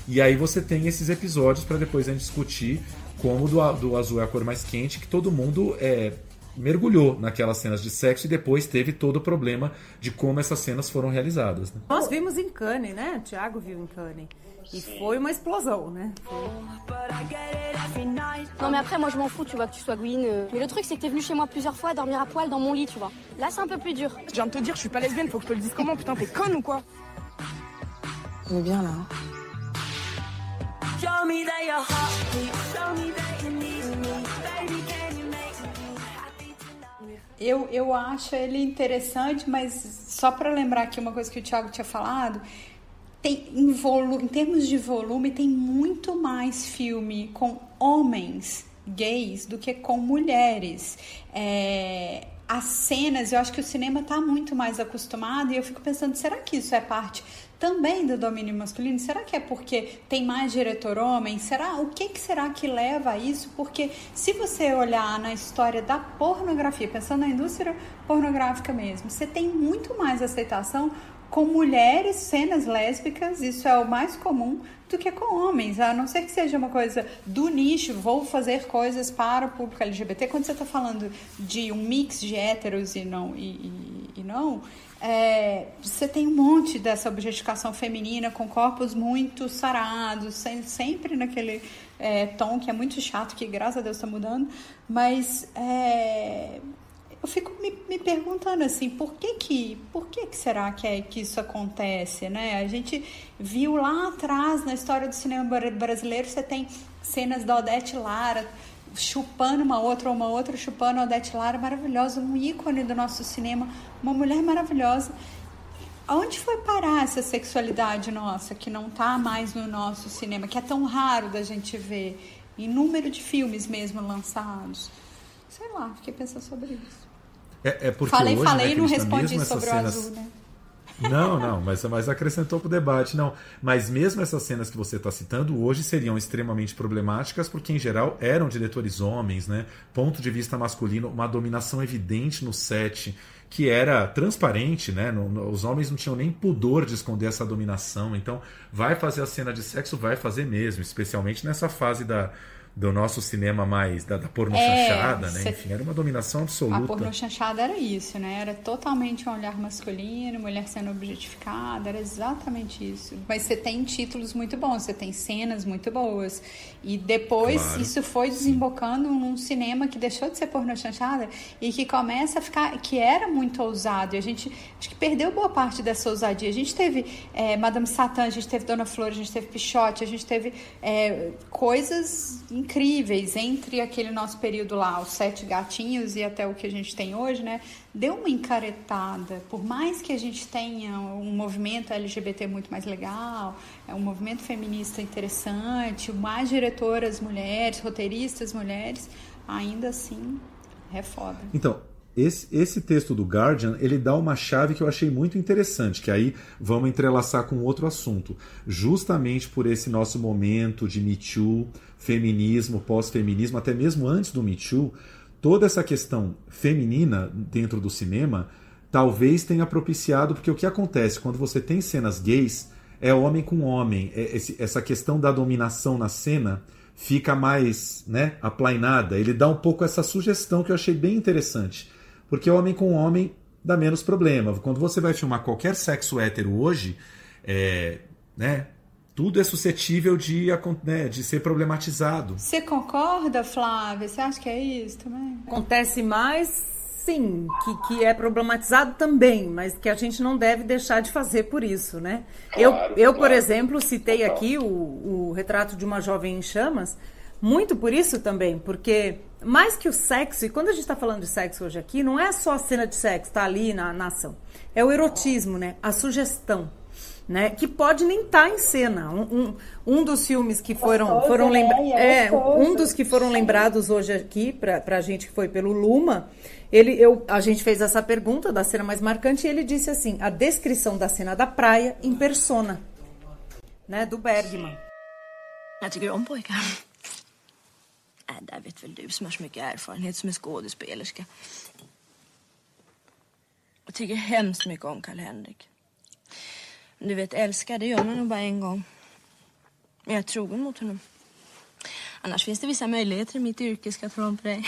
E aí você tem esses episódios para depois a gente discutir como do, do azul é a cor mais quente, que todo mundo é, mergulhou naquelas cenas de sexo e depois teve todo o problema de como essas cenas foram realizadas. Né? Nós vimos em Cannes, né? O Thiago viu em Cannes. E foi uma explosão, né? Non mais après moi je m'en fous tu vois que tu sois Gwyn. Mais le truc c'est que t'es venu chez moi plusieurs fois dormir à poil dans mon lit tu vois. Là c'est un peu plus dur. Je viens de te dire, je suis pas lesbienne, faut que je te le dise comment Putain, t'es conne ou quoi On est bien là. hein. Eu, eu acho ele interessante, mas só para lembrar aqui uma coisa que o Thiago tinha falado, tem em, volu em termos de volume, tem muito mais filme com homens gays do que com mulheres. É, as cenas, eu acho que o cinema está muito mais acostumado e eu fico pensando, será que isso é parte também do domínio masculino? Será que é porque tem mais diretor homem? Será o que, que será que leva a isso? Porque se você olhar na história da pornografia, pensando na indústria pornográfica mesmo, você tem muito mais aceitação com mulheres, cenas lésbicas, isso é o mais comum, do que com homens, a não ser que seja uma coisa do nicho, vou fazer coisas para o público LGBT. Quando você está falando de um mix de héteros e não, e, e, e não é, você tem um monte dessa objetificação feminina com corpos muito sarados, sem- sempre naquele é, tom que é muito chato, que graças a Deus está mudando, mas é, eu fico me, me perguntando assim, por que que, por que que será que, é, que isso acontece, né? A gente viu lá atrás, na história do cinema bra- brasileiro, você tem cenas da Odete Lara chupando uma outra, ou uma outra chupando a Odete Lara, maravilhosa, um ícone do nosso cinema, uma mulher maravilhosa. Aonde foi parar essa sexualidade nossa, que não tá mais no nosso cinema, que é tão raro da gente ver, em número de filmes mesmo lançados? Sei lá, fiquei pensando sobre isso. É, é porque falei, hoje, falei né, e não respondi sobre cenas... o azul, né? Não, não, mas, mas acrescentou pro debate, não. Mas mesmo essas cenas que você está citando hoje seriam extremamente problemáticas, porque em geral eram diretores homens, né? Ponto de vista masculino, uma dominação evidente no set, que era transparente, né? No- no- os homens não tinham nem pudor de esconder essa dominação. Então, vai fazer a cena de sexo, vai fazer mesmo, especialmente nessa fase da, do nosso cinema mais da, da porno É, chanchada, né? Enfim, era uma dominação A absoluta. porno chanchada era isso, né? Era totalmente um olhar masculino, mulher sendo objetificada, era exatamente isso. Mas você tem títulos muito bons, você tem cenas muito boas. E depois Claro. isso foi desembocando num cinema que deixou de ser porno chanchada e que começa a ficar, que era muito ousado. E a gente acho que perdeu boa parte dessa ousadia. A gente teve é, Madame Satã, a gente teve Dona Flor, a gente teve Pichote, a gente teve é, coisas incríveis entre aquele nosso período lá, os sete gatinhos e até o que a gente tem hoje, né? Deu uma encaretada. Por mais que a gente tenha um movimento LGBT muito mais legal, é um movimento feminista interessante, mais diretoras mulheres, roteiristas mulheres, ainda assim é foda. Então, esse, esse texto do Guardian, ele dá uma chave que eu achei muito interessante, que aí vamos entrelaçar com outro assunto. Justamente por esse nosso momento de Me Too, feminismo, pós-feminismo, até mesmo antes do Me Too, toda essa questão feminina dentro do cinema talvez tenha propiciado, porque o que acontece quando você tem cenas gays é homem com homem, é esse- essa questão da dominação na cena fica mais né, aplainada. Ele dá um pouco essa sugestão que eu achei bem interessante. Porque homem com homem dá menos problema. Quando você vai filmar qualquer sexo hétero hoje, é, né, tudo é suscetível de, né, de ser problematizado. Você concorda, Flávia? Você acha que é isso também? Acontece mais, sim, que, que é problematizado também, mas que a gente não deve deixar de fazer por isso, né? eu, eu, por exemplo, citei aqui o, o retrato de uma jovem em chamas, muito por isso também, porque mais que o sexo, e quando a gente está falando de sexo hoje aqui, não é só a cena de sexo, tá ali na, na ação. É o erotismo, né? A sugestão. né? Que pode nem estar tá em cena. Um, um, um, dos filmes que foram, gostoso, foram né? lembrados. É É, um dos que foram lembrados hoje aqui, pra, pra gente que foi pelo Luma, ele, eu, a gente fez essa pergunta da cena mais marcante e ele disse assim: a descrição da cena da praia em persona, né? Do Bergman. Jag tycker om pojkar. Äh, där vet väl du som har så mycket erfarenhet som är skådespelerska. Jag tycker hemskt mycket om Karl-Henrik. Du vet, älska det gör man nog bara en gång. Men jag är trogen mot honom. Annars finns det vissa möjligheter i mitt yrke, ska jag tala om för dig.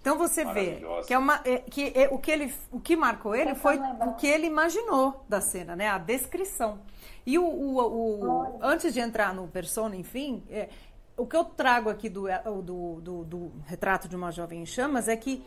Então você vê que, é uma, é, que é, o, que ele, o que marcou ele foi o que ele imaginou da cena, né? A descrição. E o, o, o antes de entrar no persona, enfim, é, o que eu trago aqui do, do, do, do, retrato de uma jovem em chamas é que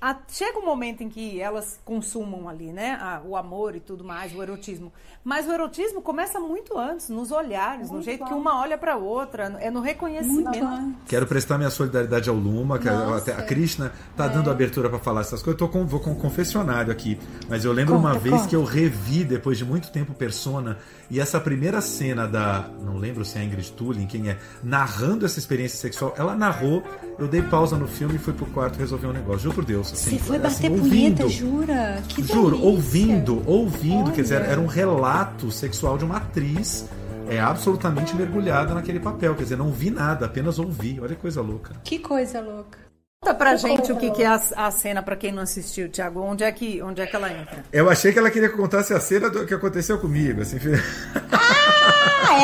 a, chega um momento em que elas consumam ali, né? A, o amor e tudo mais, o erotismo. Mas o erotismo começa muito antes, nos olhares, muito no jeito que uma olha para outra, é no reconhecimento. Quero prestar minha solidariedade ao Luma, que Nossa, a, a Krishna tá é. dando abertura para falar essas coisas. Eu tô com, vou com um confessionário aqui, mas eu lembro conta, uma vez conta. que eu revi depois de muito tempo Persona e essa primeira cena da, não lembro se é a Ingrid Tulin, quem é, narrando essa experiência sexual, ela narrou, eu dei pausa no filme e fui pro quarto resolver um negócio. Juro por Deus. Assim, Você foi assim, bater punheta, jura? Que Juro, delícia. ouvindo, ouvindo, Olha. quer dizer, era um relato sexual de uma atriz é absolutamente mergulhada naquele papel. Quer dizer, não vi nada, apenas ouvi. Olha que coisa louca. Que coisa louca. Conta pra gente o que, que é a, a cena, pra quem não assistiu, Thiago. Onde é, que, onde é que ela entra? Eu achei que ela queria que eu contasse a cena do que aconteceu comigo. Assim. Ah,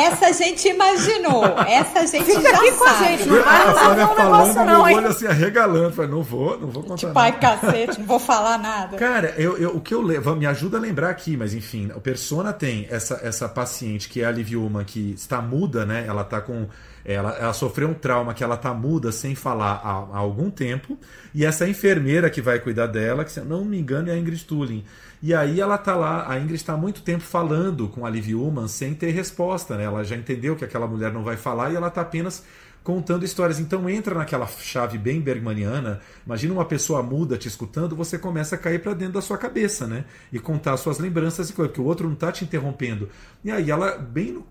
essa a gente imaginou. Essa a gente Fica já aqui sabe. com a gente. Não vai a Flávia um negócio, meu não, olho hein? assim, arregalando. Falei, não vou, não vou contar Tipo, nada. ai, cacete, não vou falar nada. Cara, eu, eu, o que eu levo, me ajuda a lembrar aqui, mas enfim, o Persona tem essa, essa paciente que é a Liviuma, que está muda, né? Ela tá com. Ela, ela sofreu um trauma que ela tá muda sem falar há, há algum tempo. E essa enfermeira que vai cuidar dela, que se eu não me engano é a Ingrid Tulin. E aí ela tá lá, a Ingrid está há muito tempo falando com a Liv Ullmann sem ter resposta, né? Ela já entendeu que aquela mulher não vai falar e ela tá apenas contando histórias. Então entra naquela chave bem bergmaniana. Imagina uma pessoa muda te escutando, você começa a cair para dentro da sua cabeça, né? E contar suas lembranças e coisas, porque o outro não tá te interrompendo. E aí ela, bem no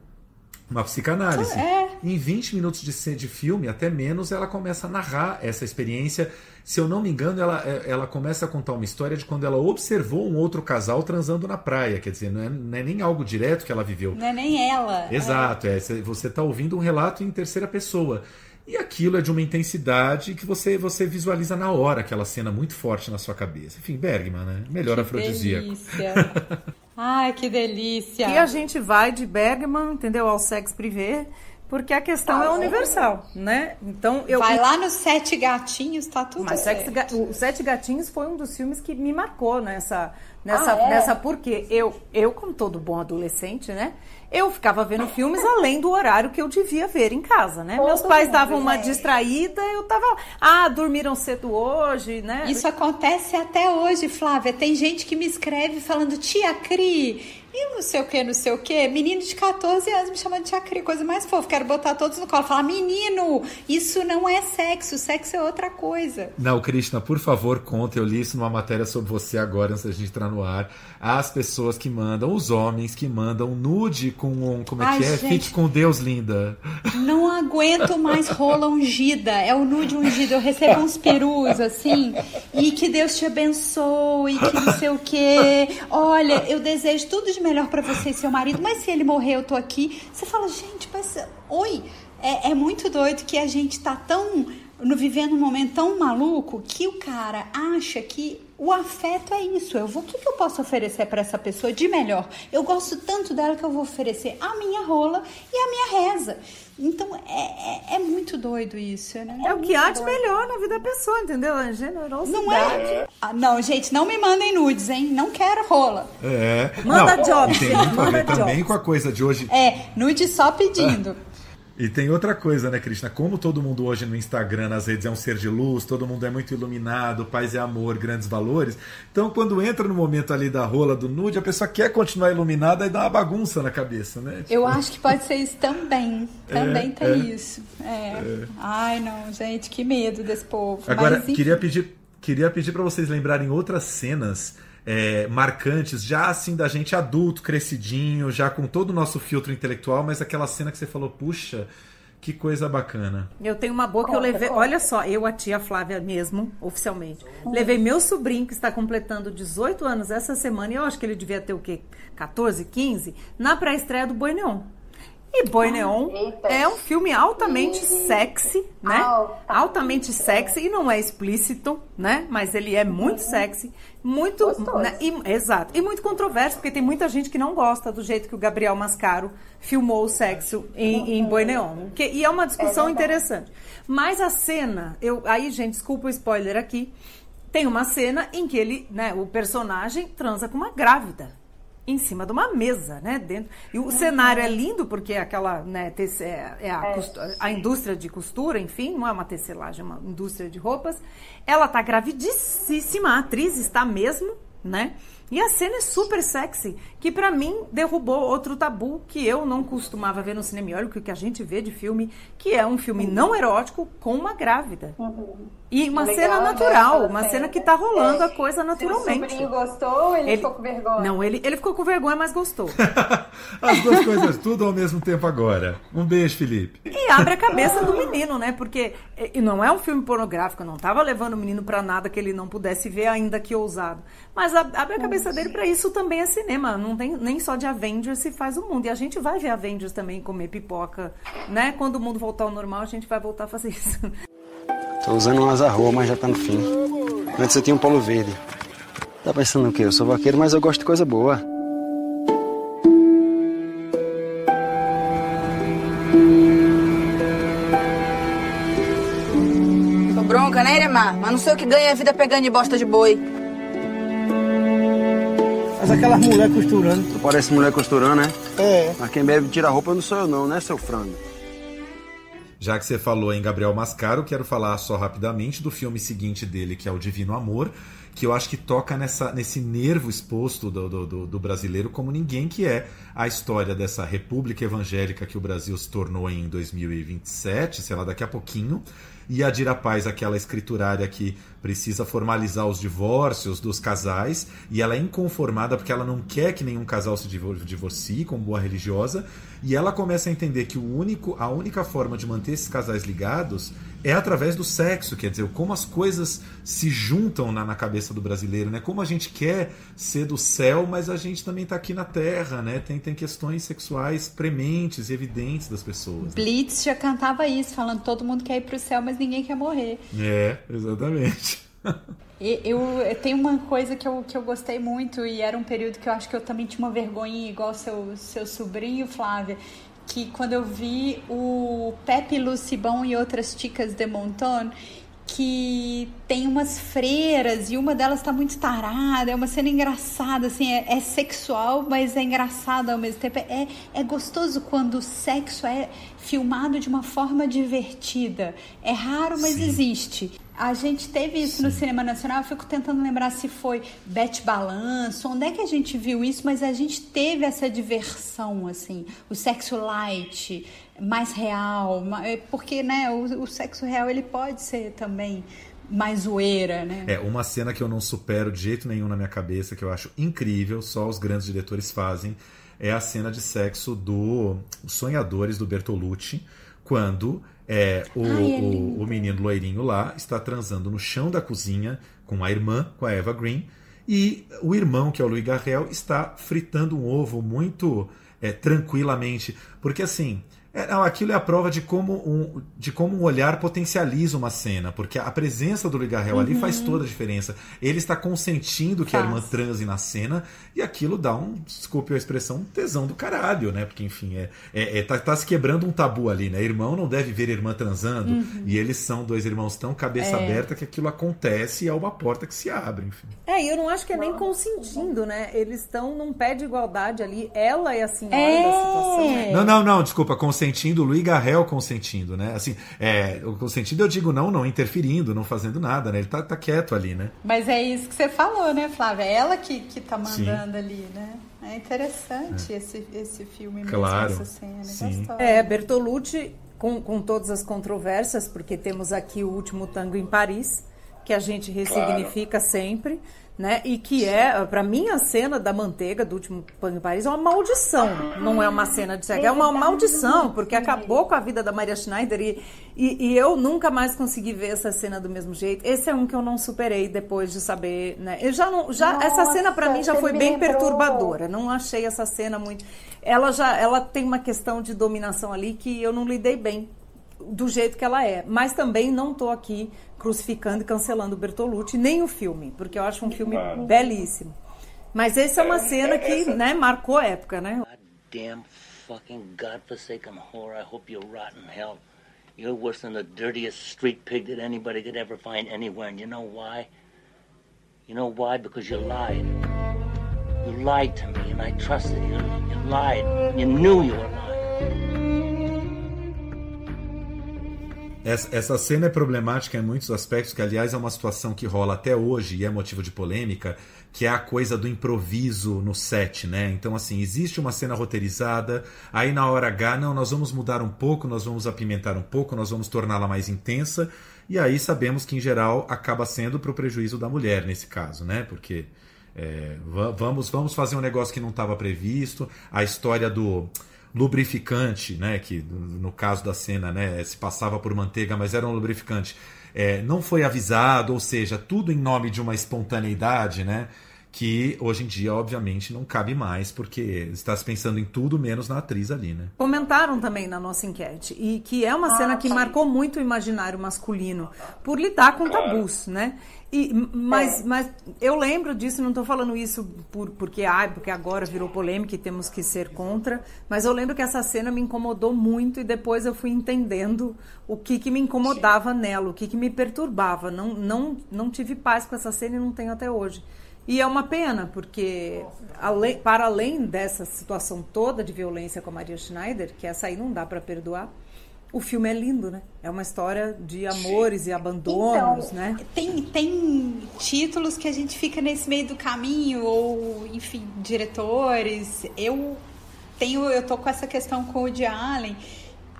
uma psicanálise. É. Em 20 minutos de, de filme, até menos, ela começa a narrar essa experiência. Se eu não me engano, ela, ela começa a contar uma história de quando ela observou um outro casal transando na praia. Quer dizer, não é, não é nem algo direto que ela viveu. Não é nem ela. Exato, é. você está ouvindo um relato em terceira pessoa. E aquilo é de uma intensidade que você, você visualiza na hora, aquela cena muito forte na sua cabeça. Enfim, Bergman, né? Melhor que afrodisíaco. Delícia. Ai, que delícia. E a gente vai de Bergman, entendeu? Ao sexo privé, porque a questão é universal, né? Então eu Vai lá nos Sete Gatinhos, tá tudo Mas certo. Sete Ga- o Sete Gatinhos foi um dos filmes que me marcou nessa nessa Ah, é? nessa porque eu eu como todo bom adolescente, né? Eu ficava vendo filmes além do horário que eu devia ver em casa, né? Todo Meus pais davam uma gente. distraída, eu tava, ah, dormiram cedo hoje, né? Isso acontece até hoje, Flávia. Tem gente que me escreve falando, tia Cri, e não sei o que, não sei o que. Menino de 14 anos me chamando de tia Cri, coisa mais fofa. Quero botar todos no colo. Falar, menino, isso não é sexo, sexo é outra coisa. Não, Krishna, por favor, conta. Eu li isso numa matéria sobre você agora, antes da gente entrar no ar. As pessoas que mandam, os homens que mandam nude com um. Como é Ai, que é? gente. Fique com Deus, linda. Não aguento mais rola ungida. É o nude ungido. Eu recebo uns perus assim. E que Deus te abençoe. Que não sei o quê. Olha, eu desejo tudo de melhor pra você e seu marido. Mas se ele morrer, eu tô aqui. Você fala, gente, mas. Oi. É, é muito doido que a gente tá tão. No, vivendo um momento tão maluco que o cara acha que o afeto é isso. Eu vou, o que, que eu posso oferecer pra essa pessoa de melhor? Eu gosto tanto dela que eu vou oferecer a minha rola e a minha reza. Então é, é, é muito doido isso, né? É o que há de melhor na vida da pessoa, entendeu? A generosidade. Não é? Ah, não, gente, não me mandem nudes, hein? Não quero rola. É. Manda Não, jobs, E tem muito a manda ver também jobs. com a coisa de hoje. É, nude só pedindo. E tem outra coisa, né, Krishna? Como todo mundo hoje no Instagram, nas redes, é um ser de luz, todo mundo é muito iluminado, paz é amor, grandes valores. Então, quando entra no momento ali da rola do nude, a pessoa quer continuar iluminada e dá uma bagunça na cabeça, né? Tipo, Eu acho que pode ser isso também. Também tem é. isso. É. Ai, não, gente, que medo desse povo. Agora, Mas, queria pedir, queria pedir para vocês lembrarem outras cenas é, marcantes, já assim da gente adulto, crescidinho, já com todo o nosso filtro intelectual, mas aquela cena que você falou, puxa, que coisa bacana. Eu tenho uma boa que eu levei. Olha só, eu, a tia Flávia mesmo, oficialmente. Levei meu sobrinho, que está completando 18 anos essa semana, e eu acho que ele devia ter o quê? 14, 15? Na pré-estreia do Boi Neon. E Boi Neon eita. é um filme altamente sexy, né? Altamente sexy e não é explícito, né? Mas ele é muito sexy, muito, né? E- exato, e muito controverso, porque tem muita gente que não gosta do jeito que o Gabriel Mascaro filmou o sexo em, em Boi Neon. Que- e é uma discussão interessante. Mas a cena, eu, aí gente, desculpa o spoiler aqui, tem uma cena em que ele, né, o personagem transa com uma grávida em cima de uma mesa, né? Dentro. E o cenário é lindo porque é aquela, né, tece- é, é a, costu- a indústria de costura, enfim, não é uma tecelagem, é uma indústria de roupas. Ela tá gravidíssima, a atriz está mesmo, né? E a cena é super sexy, que pra mim derrubou outro tabu que eu não costumava ver no cinema. E olha o que a gente vê de filme, que é um filme não erótico com uma grávida. E uma Legal, cena né, natural, uma cena. cena que tá rolando É. a coisa Seu naturalmente. sobrinho gostou ou ele, ficou com vergonha? Não, ele, ele ficou com vergonha, mas gostou. As duas coisas, tudo ao mesmo tempo agora. Um beijo, Felipe. E abre a cabeça do menino, né? Porque e não é um filme pornográfico, eu não tava levando o menino pra nada que ele não pudesse ver, ainda que ousado. Mas abre a cabeça dele pra isso também é cinema. Não tem nem só de Avengers se faz o mundo. E a gente vai ver Avengers também comer pipoca, né? Quando o mundo voltar ao normal, a gente vai voltar a fazer isso. Tô usando um asa rua, mas já tá no fim. Antes eu tinha um polo verde. Tá pensando o quê? Eu sou vaqueiro, mas eu gosto de coisa boa. Tô bronca, né, Iremar? Mas não sei o que ganha a vida pegando de bosta de boi. Mas aquelas mulheres costurando. Tu parece mulher costurando, né? É. Mas quem bebe tira a roupa não sou eu não, né, seu frango? Já que você falou em Gabriel Mascaro, quero falar só rapidamente do filme seguinte dele, que é O Divino Amor, que eu acho que toca nessa, nesse nervo exposto do, do, do- brasileiro como ninguém, que é a história dessa república evangélica que o Brasil se tornou em 2027, sei lá, daqui a pouquinho, e a Dira Paz, aquela escriturária que precisa formalizar os divórcios dos casais, e ela é inconformada porque ela não quer que nenhum casal se divor- divorcie, como boa religiosa, e ela começa a entender que o único, a única forma de manter esses casais ligados é através do sexo, quer dizer, como as coisas se juntam na, na cabeça do brasileiro, né? Como a gente quer ser do céu, mas a gente também está aqui na terra, né? Tem, tem questões sexuais prementes e evidentes das pessoas. né? Blitz já cantava isso, falando todo mundo quer ir pro céu, mas ninguém quer morrer. É, exatamente. Eu, eu tenho uma coisa que eu, que eu gostei muito e era um período que eu acho que eu também tinha uma vergonha igual seu, seu sobrinho, Flávia, que quando eu vi o Pepe Lucibão e outras ticas de Monton, que tem umas freiras e uma delas tá muito tarada, é uma cena engraçada, assim, é, é sexual, mas é engraçada ao mesmo tempo. É, é gostoso quando o sexo é filmado de uma forma divertida. É raro, mas Sim. existe. A gente teve isso no cinema nacional, eu fico tentando lembrar se foi Bete Balanço, onde é que a gente viu isso, mas a gente teve essa diversão, assim, o sexo light, mais real, é porque, né, o, o sexo real, ele pode ser também mais zoeira, né? É, uma cena que eu não supero de jeito nenhum na minha cabeça, que eu acho incrível, só os grandes diretores fazem, é a cena de sexo do Sonhadores do Bertolucci, quando é, o, Ai, é o, o menino loirinho lá está transando no chão da cozinha com a irmã, com a Eva Green, e o irmão, que é o Louis Garrel, está fritando um ovo muito é, tranquilamente. Porque assim. É, não, aquilo é a prova de como, um, de como um olhar potencializa uma cena, porque a presença do Louis Garrel ali Uhum. faz toda a diferença. Ele está consentindo que a Faz. irmã transe na cena e aquilo dá um, desculpe a expressão, um tesão do caralho, né? Porque, enfim, é, é, é- tá, tá se quebrando um tabu ali, né? Irmão não deve ver irmã transando Uhum. e eles são dois irmãos tão cabeça É. aberta que aquilo acontece e é uma porta que se abre, enfim. É, e eu não acho que é nem consentindo, né? Eles estão num pé de igualdade ali. Ela é a senhora É. da situação. né? Não, não, não, desculpa, consentindo, Luiz Garrel consentindo, né? Assim, é, o consentindo eu digo não, não interferindo, não fazendo nada, né? Ele tá, tá quieto ali, né? Mas é isso que você falou, né, Flávia? É ela que, que tá Sim. mandando ali, né? É interessante esse, esse filme mesmo, Claro. essa cena. Sim. gostosa. É, Bertolucci, com, com todas as controvérsias, porque temos aqui o último tango em Paris, que a gente ressignifica claro. sempre né? E que é, para mim, a cena da manteiga do último Pano em Paris é uma maldição. Não é uma cena de sexo, é uma maldição, porque acabou com a vida da Maria Schneider e, e, e, eu nunca mais consegui ver essa cena do mesmo jeito. Esse é um que eu não superei depois de saber, né? Eu já não, já Nossa, essa cena para mim já foi bem perturbadora. Não achei essa cena muito. Ela já, ela tem uma questão de dominação ali que eu não lidei bem do jeito que ela é. Mas também não estou aqui crucificando e cancelando Bertolucci, nem o filme, porque eu acho um filme claro. belíssimo. Mas essa é uma cena que, né, marcou a época, né? Damn fucking godforsaken whore, I hope you rot in hell. You're worse than the dirtiest street pig that anybody could ever find anywhere. And you know why? You know why? Because you lied. You lied to me and I trusted you. You lied. You knew you were lying. Essa, essa cena é problemática em muitos aspectos, que aliás é uma situação que rola até hoje e é motivo de polêmica, que é a coisa do improviso no set, né? Então, assim, existe uma cena roteirizada, aí na hora H, não, nós vamos mudar um pouco, nós vamos apimentar um pouco, nós vamos torná-la mais intensa, e aí sabemos que, em geral, acaba sendo para o prejuízo da mulher, nesse caso, né? Porque é, vamos, vamos fazer um negócio que não estava previsto, a história do lubrificante, né, que no caso da cena né, se passava por manteiga, mas era um lubrificante, é, não foi avisado, ou seja, tudo em nome de uma espontaneidade, né, que hoje em dia, obviamente, não cabe mais, porque está se pensando em tudo menos na atriz ali, né? Comentaram também na nossa enquete, e que é uma ah, cena que marcou muito o imaginário masculino, por lidar com tabus, né? E, mas, é. mas eu lembro disso, não estou falando isso por, porque, ah, porque agora virou polêmica e temos que ser contra, mas eu lembro que essa cena me incomodou muito e depois eu fui entendendo o que, que me incomodava nela, o que, que me perturbava. Não, não, não tive paz com essa cena e não tenho até hoje. E é uma pena, porque para além dessa situação toda de violência com a Maria Schneider, que essa aí não dá para perdoar, o filme é lindo, né? É uma história de amores e abandonos, então, né? Tem, tem títulos que a gente fica nesse meio do caminho, ou, enfim, diretores. Eu tenho, eu tô com essa questão com o Woody Allen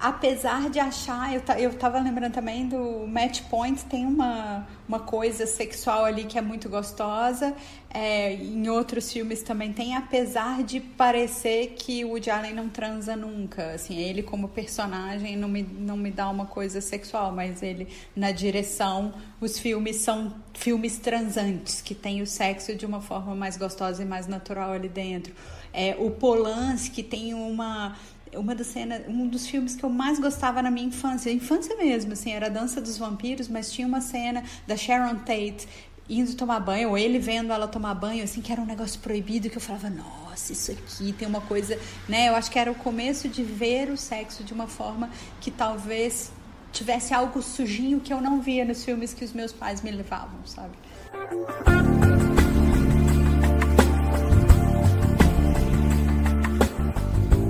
apesar de achar, eu, eu tava lembrando também do Match Point, tem uma, uma coisa sexual ali que é muito gostosa. É, em outros filmes também tem, apesar de parecer que o Woody Allen não transa nunca. Assim, ele como personagem não me, não me dá uma coisa sexual, mas ele na direção, os filmes são filmes transantes, que tem o sexo de uma forma mais gostosa e mais natural ali dentro. É, o Polanski tem uma uma das cenas, um dos filmes que eu mais gostava na minha infância, infância mesmo, assim, era a Dança dos Vampiros, mas tinha uma cena da Sharon Tate indo tomar banho, ou ele vendo ela tomar banho, assim, que era um negócio proibido, que eu falava, nossa, isso aqui tem uma coisa, né? Eu acho que era o começo de ver o sexo de uma forma que talvez tivesse algo sujinho que eu não via nos filmes que os meus pais me levavam, sabe?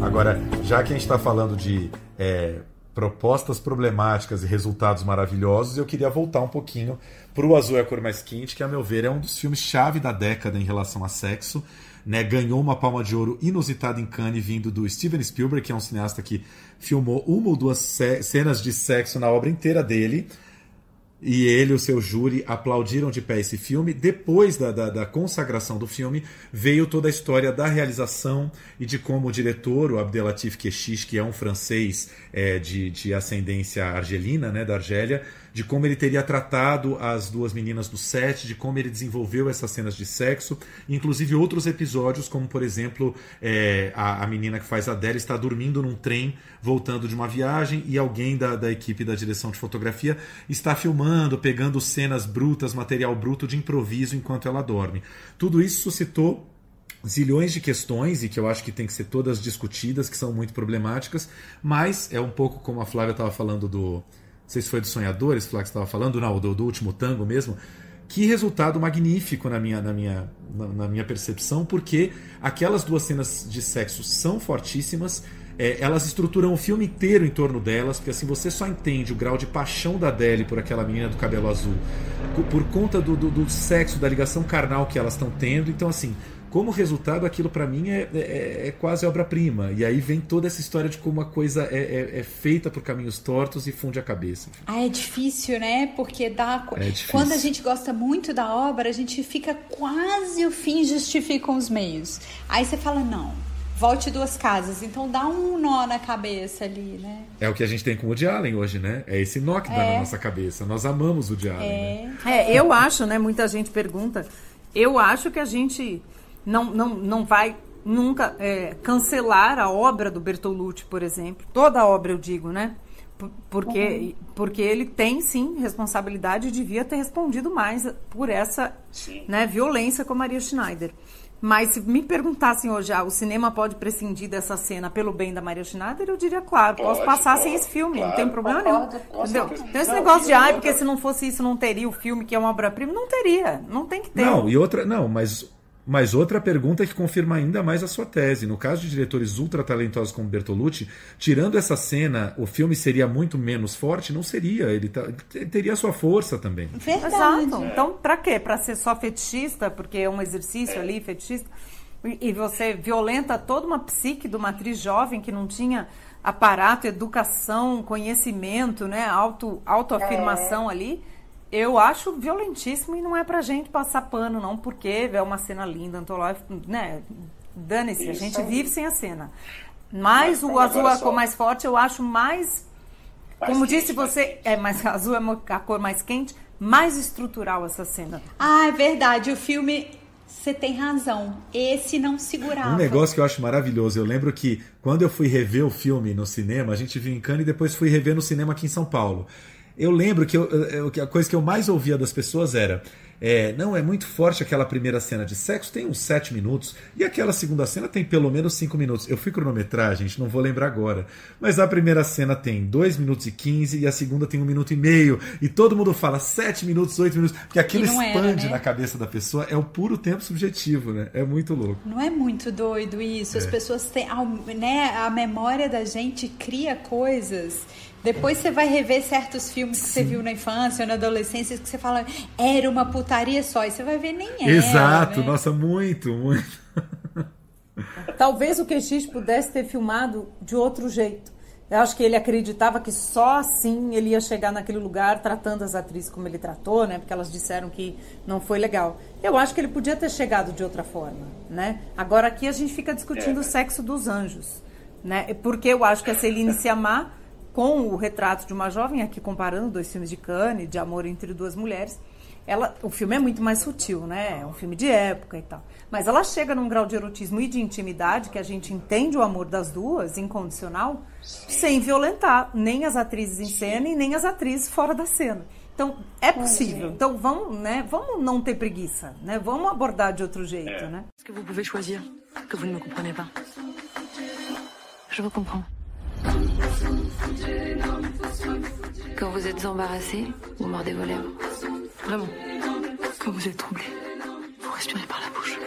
Agora, já que a gente está falando de é, propostas problemáticas e resultados maravilhosos, eu queria voltar um pouquinho para o Azul é a Cor Mais Quente, que, a meu ver, é um dos filmes-chave da década em relação a sexo. Né, ganhou uma palma de ouro inusitada em Cannes, vindo do Steven Spielberg, que é um cineasta que filmou uma ou duas cenas de sexo na obra inteira dele e ele e o seu júri aplaudiram de pé esse filme. Depois da, da, da, consagração do filme, veio toda a história da realização e de como o diretor, o Abdelatif Kechiche, que é um francês é, de, de ascendência argelina, né, da Argélia, de como ele teria tratado as duas meninas do set, de como ele desenvolveu essas cenas de sexo, inclusive outros episódios, como por exemplo é, a, a, menina que faz a Adele está dormindo num trem voltando de uma viagem e alguém da, da equipe da direção de fotografia está filmando, pegando cenas brutas, material bruto de improviso enquanto ela dorme. Tudo isso suscitou zilhões de questões e que eu acho que tem que ser todas discutidas, que são muito problemáticas, mas é um pouco como a Flávia estava falando do não sei se foi dos Sonhadores, Flá, que estava falando, não, do, do último tango mesmo. Que resultado magnífico na minha, na, minha, na, na minha percepção, porque aquelas duas cenas de sexo são fortíssimas, é, elas estruturam o filme inteiro em torno delas, porque assim você só entende o grau de paixão da Adele por aquela menina do cabelo azul, por conta do, do, do sexo, da ligação carnal que elas estão tendo. Então, assim, como resultado, aquilo para mim é, é, é quase obra-prima. E aí vem toda essa história de como a coisa é, é, é feita por caminhos tortos e funde a cabeça. Ah, é difícil, né? Porque dá. É difícil. Quando a gente gosta muito da obra, a gente fica quase o fim justifica os meios. Aí você fala, não, volte duas casas. Então dá um nó na cabeça ali, né? É o que a gente tem com o Woody Allen hoje, né? É esse nó que dá É. na nossa cabeça. Nós amamos o Woody Allen, né? É, eu acho, né? Muita gente pergunta. Eu acho que a gente não, não, não vai nunca é, cancelar a obra do Bertolucci, por exemplo. Toda a obra, eu digo, né? Porque, porque ele tem, sim, responsabilidade e devia ter respondido mais por essa né, violência com a Maria Schneider. Mas se me perguntassem hoje, ah, o cinema pode prescindir dessa cena pelo bem da Maria Schneider, eu diria, claro, posso Pode, passar pode, sem esse filme, não claro, tem problema nenhum. Entendeu? Então esse Não, negócio de, ah, outra- porque se não fosse isso não teria o filme que é uma obra-prima, não teria, não tem que ter. Não, e outra. Não, mas. Mas outra pergunta que confirma ainda mais a sua tese. No caso de diretores ultra talentosos como Bertolucci, tirando essa cena, o filme seria muito menos forte? Não seria. Ele, tá- ele teria a sua força também. Verdade. Exato. Então, pra quê? Pra ser só fetichista, porque é um exercício ali, fetichista, e, você violenta toda uma psique de uma atriz jovem que não tinha aparato, educação, conhecimento, né? Auto, autoafirmação ali. Eu acho violentíssimo e não é pra gente passar pano, não, porque é uma cena linda, antológica, né? Dane-se, a gente aí. vive sem a cena. Mas o Agora azul é a cor mais forte, eu acho mais Mais como quente, disse mais você, é mais azul é a cor mais quente, mais estrutural essa cena. Ah, é verdade. O filme, você tem razão. Esse não segurava. Um negócio que eu acho maravilhoso. Eu lembro que quando eu fui rever o filme no cinema, a gente viu em Cannes e depois fui rever no cinema aqui em São Paulo. Eu lembro que, eu- eu- que a coisa que eu mais ouvia das pessoas era. é, não, é muito forte aquela primeira cena de sexo, tem uns sete minutos, e aquela segunda cena tem pelo menos cinco minutos. Eu fui cronometrar, gente, não vou lembrar agora. Mas a primeira cena tem dois minutos e quinze, e a segunda tem um minuto e meio. E todo mundo fala sete minutos, oito minutos, porque aquilo E não era, expande né? na cabeça da pessoa, é o puro tempo subjetivo, né? É muito louco. Não é muito doido isso? As É. pessoas têm. Né, a memória da gente cria coisas. Depois você vai rever certos filmes que você viu na infância ou na adolescência que você fala, era uma putaria só. E você vai ver, nem era. Exato, né? nossa, muito, muito. Talvez o Queixix pudesse ter filmado de outro jeito. Eu acho que ele acreditava que só assim ele ia chegar naquele lugar tratando as atrizes como ele tratou, né? Porque elas disseram que não foi legal. Eu acho que ele podia ter chegado de outra forma, né? Agora aqui a gente fica discutindo É. o sexo dos anjos, né? Porque eu acho que a Celine Sciamma com o retrato de uma jovem aqui comparando dois filmes de Cannes, de amor entre duas mulheres, ela, o filme é muito mais sutil, né? É um filme de época e tal. Mas ela chega num grau de erotismo e de intimidade que a gente entende o amor das duas, incondicional, sem violentar nem as atrizes em cena e nem as atrizes fora da cena. Então, é possível. Então, vamos, né? Vamos não ter preguiça, né? Vamos abordar de outro jeito, né? Est-ce que vous pouvez choisir que vous ne me comprenez pas Je vous comprends. Quand vous êtes embarrassé, vous mordez vos lèvres. Vraiment. Quand vous êtes troublé, vous respirez par la bouche.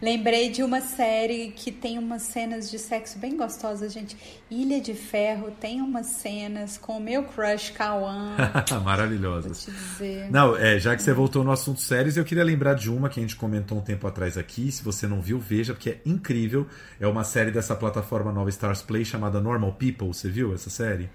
Lembrei de uma série que tem umas cenas de sexo bem gostosas, gente. Ilha de Ferro tem umas cenas com o meu crush Kawan. Maravilhosas. Vou te dizer. Não, é, já que você voltou no assunto séries, eu queria lembrar de uma que a gente comentou um tempo atrás aqui. Se você não viu, veja, porque é incrível. É uma série dessa plataforma nova Stars Play chamada Normal People. Você viu essa série?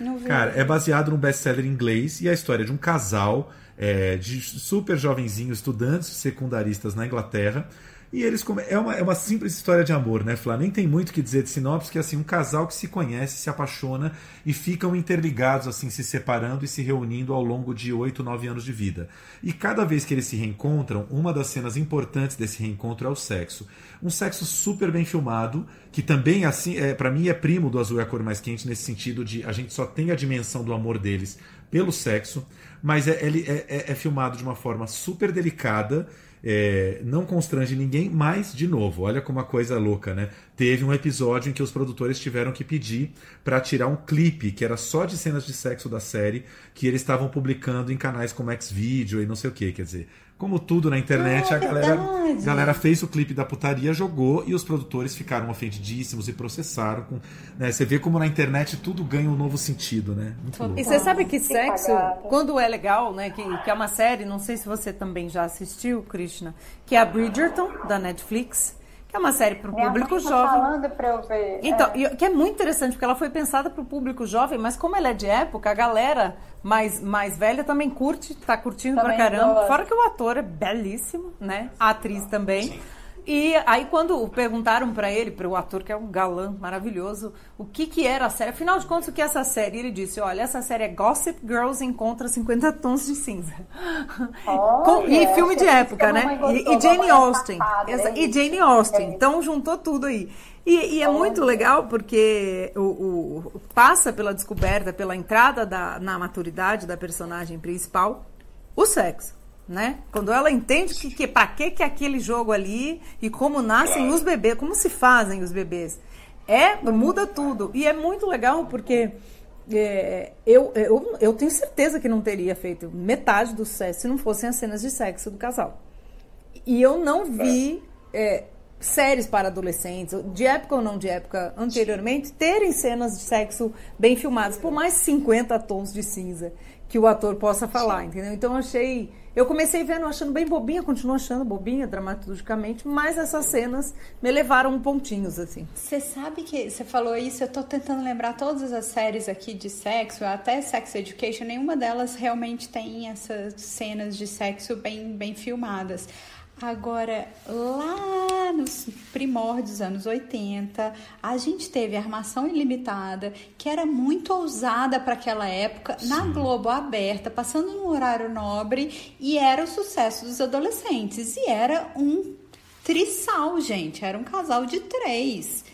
Não vi. Cara, é baseado num best-seller inglês e é a história de um casal é, de super jovenzinhos estudantes secundaristas na Inglaterra. E eles come... é, uma, é uma simples história de amor, né, Flá? Nem tem muito o que dizer de sinopse, que é assim, um casal que se conhece, se apaixona e ficam interligados, assim, se separando e se reunindo ao longo de 8, 9 anos de vida. E cada vez que eles se reencontram, uma das cenas importantes desse reencontro é o sexo. Um sexo super bem filmado, que também, assim, é, para mim, é primo do Azul é a Cor Mais Quente, nesse sentido de a gente só tem a dimensão do amor deles pelo sexo, mas é, ele é, é- é filmado de uma forma super delicada, é, não constrange ninguém, mas, de novo, olha como a coisa é louca, né? Teve um episódio em que os produtores tiveram que pedir para tirar um clipe que era só de cenas de sexo da série, que eles estavam publicando em canais como Xvideo e não sei o que, quer dizer, como tudo na internet, Ah, a galera, verdade. galera fez o clipe da putaria, jogou e os produtores ficaram ofendidíssimos e processaram. Com, né? Você vê como na internet tudo ganha um novo sentido, né? Muito. E você sabe que sexo, quando é legal, né? Que, que é uma série, não sei se você também já assistiu, Krishna, que é a Bridgerton, da Netflix, é uma série para o Minha público mãe tá jovem. falando pra eu ver. Então, é. que é muito interessante, porque ela foi pensada para o público jovem, mas como ela é de época, a galera mais, mais velha também curte, tá curtindo Também pra caramba. gosta. Fora que o ator é belíssimo, né? A atriz também. E aí quando perguntaram para ele, para o ator que é um galã maravilhoso, o que que era a série, afinal de contas o que é essa série? Ele disse, olha, essa série é Gossip Girls encontra 50 tons de cinza. Com- e Olha, filme de época, né? E, gostou, e Jane é Austen. Essa- e Jane Austen. É. Então juntou tudo aí. E, e é muito legal porque o, o- passa pela descoberta, pela entrada da, na maturidade da personagem principal, o sexo. Né? Quando ela entende que, que para que que é aquele jogo ali e como nascem os bebês, como se fazem os bebês. É, muda tudo. E é muito legal porque é, eu, eu, eu tenho certeza que não teria feito metade do sexo se não fossem as cenas de sexo do casal. E eu não vi é, séries para adolescentes, de época ou não de época anteriormente, terem cenas de sexo bem filmadas, por mais 50 tons de cinza que o ator possa falar, entendeu? Então eu achei. Eu comecei vendo achando bem bobinha, continuo achando bobinha dramaturgicamente, mas essas cenas me levaram pontinhos, assim. Você sabe que você falou isso, eu tô tentando lembrar todas as séries aqui de sexo, até Sex Education, nenhuma delas realmente tem essas cenas de sexo bem, bem filmadas. Agora, lá nos primórdios, anos 80, a gente teve Armação Ilimitada, que era muito ousada para aquela época, na Globo aberta, passando no horário nobre, e era o sucesso dos adolescentes. E era um trissal, gente, era um casal de três.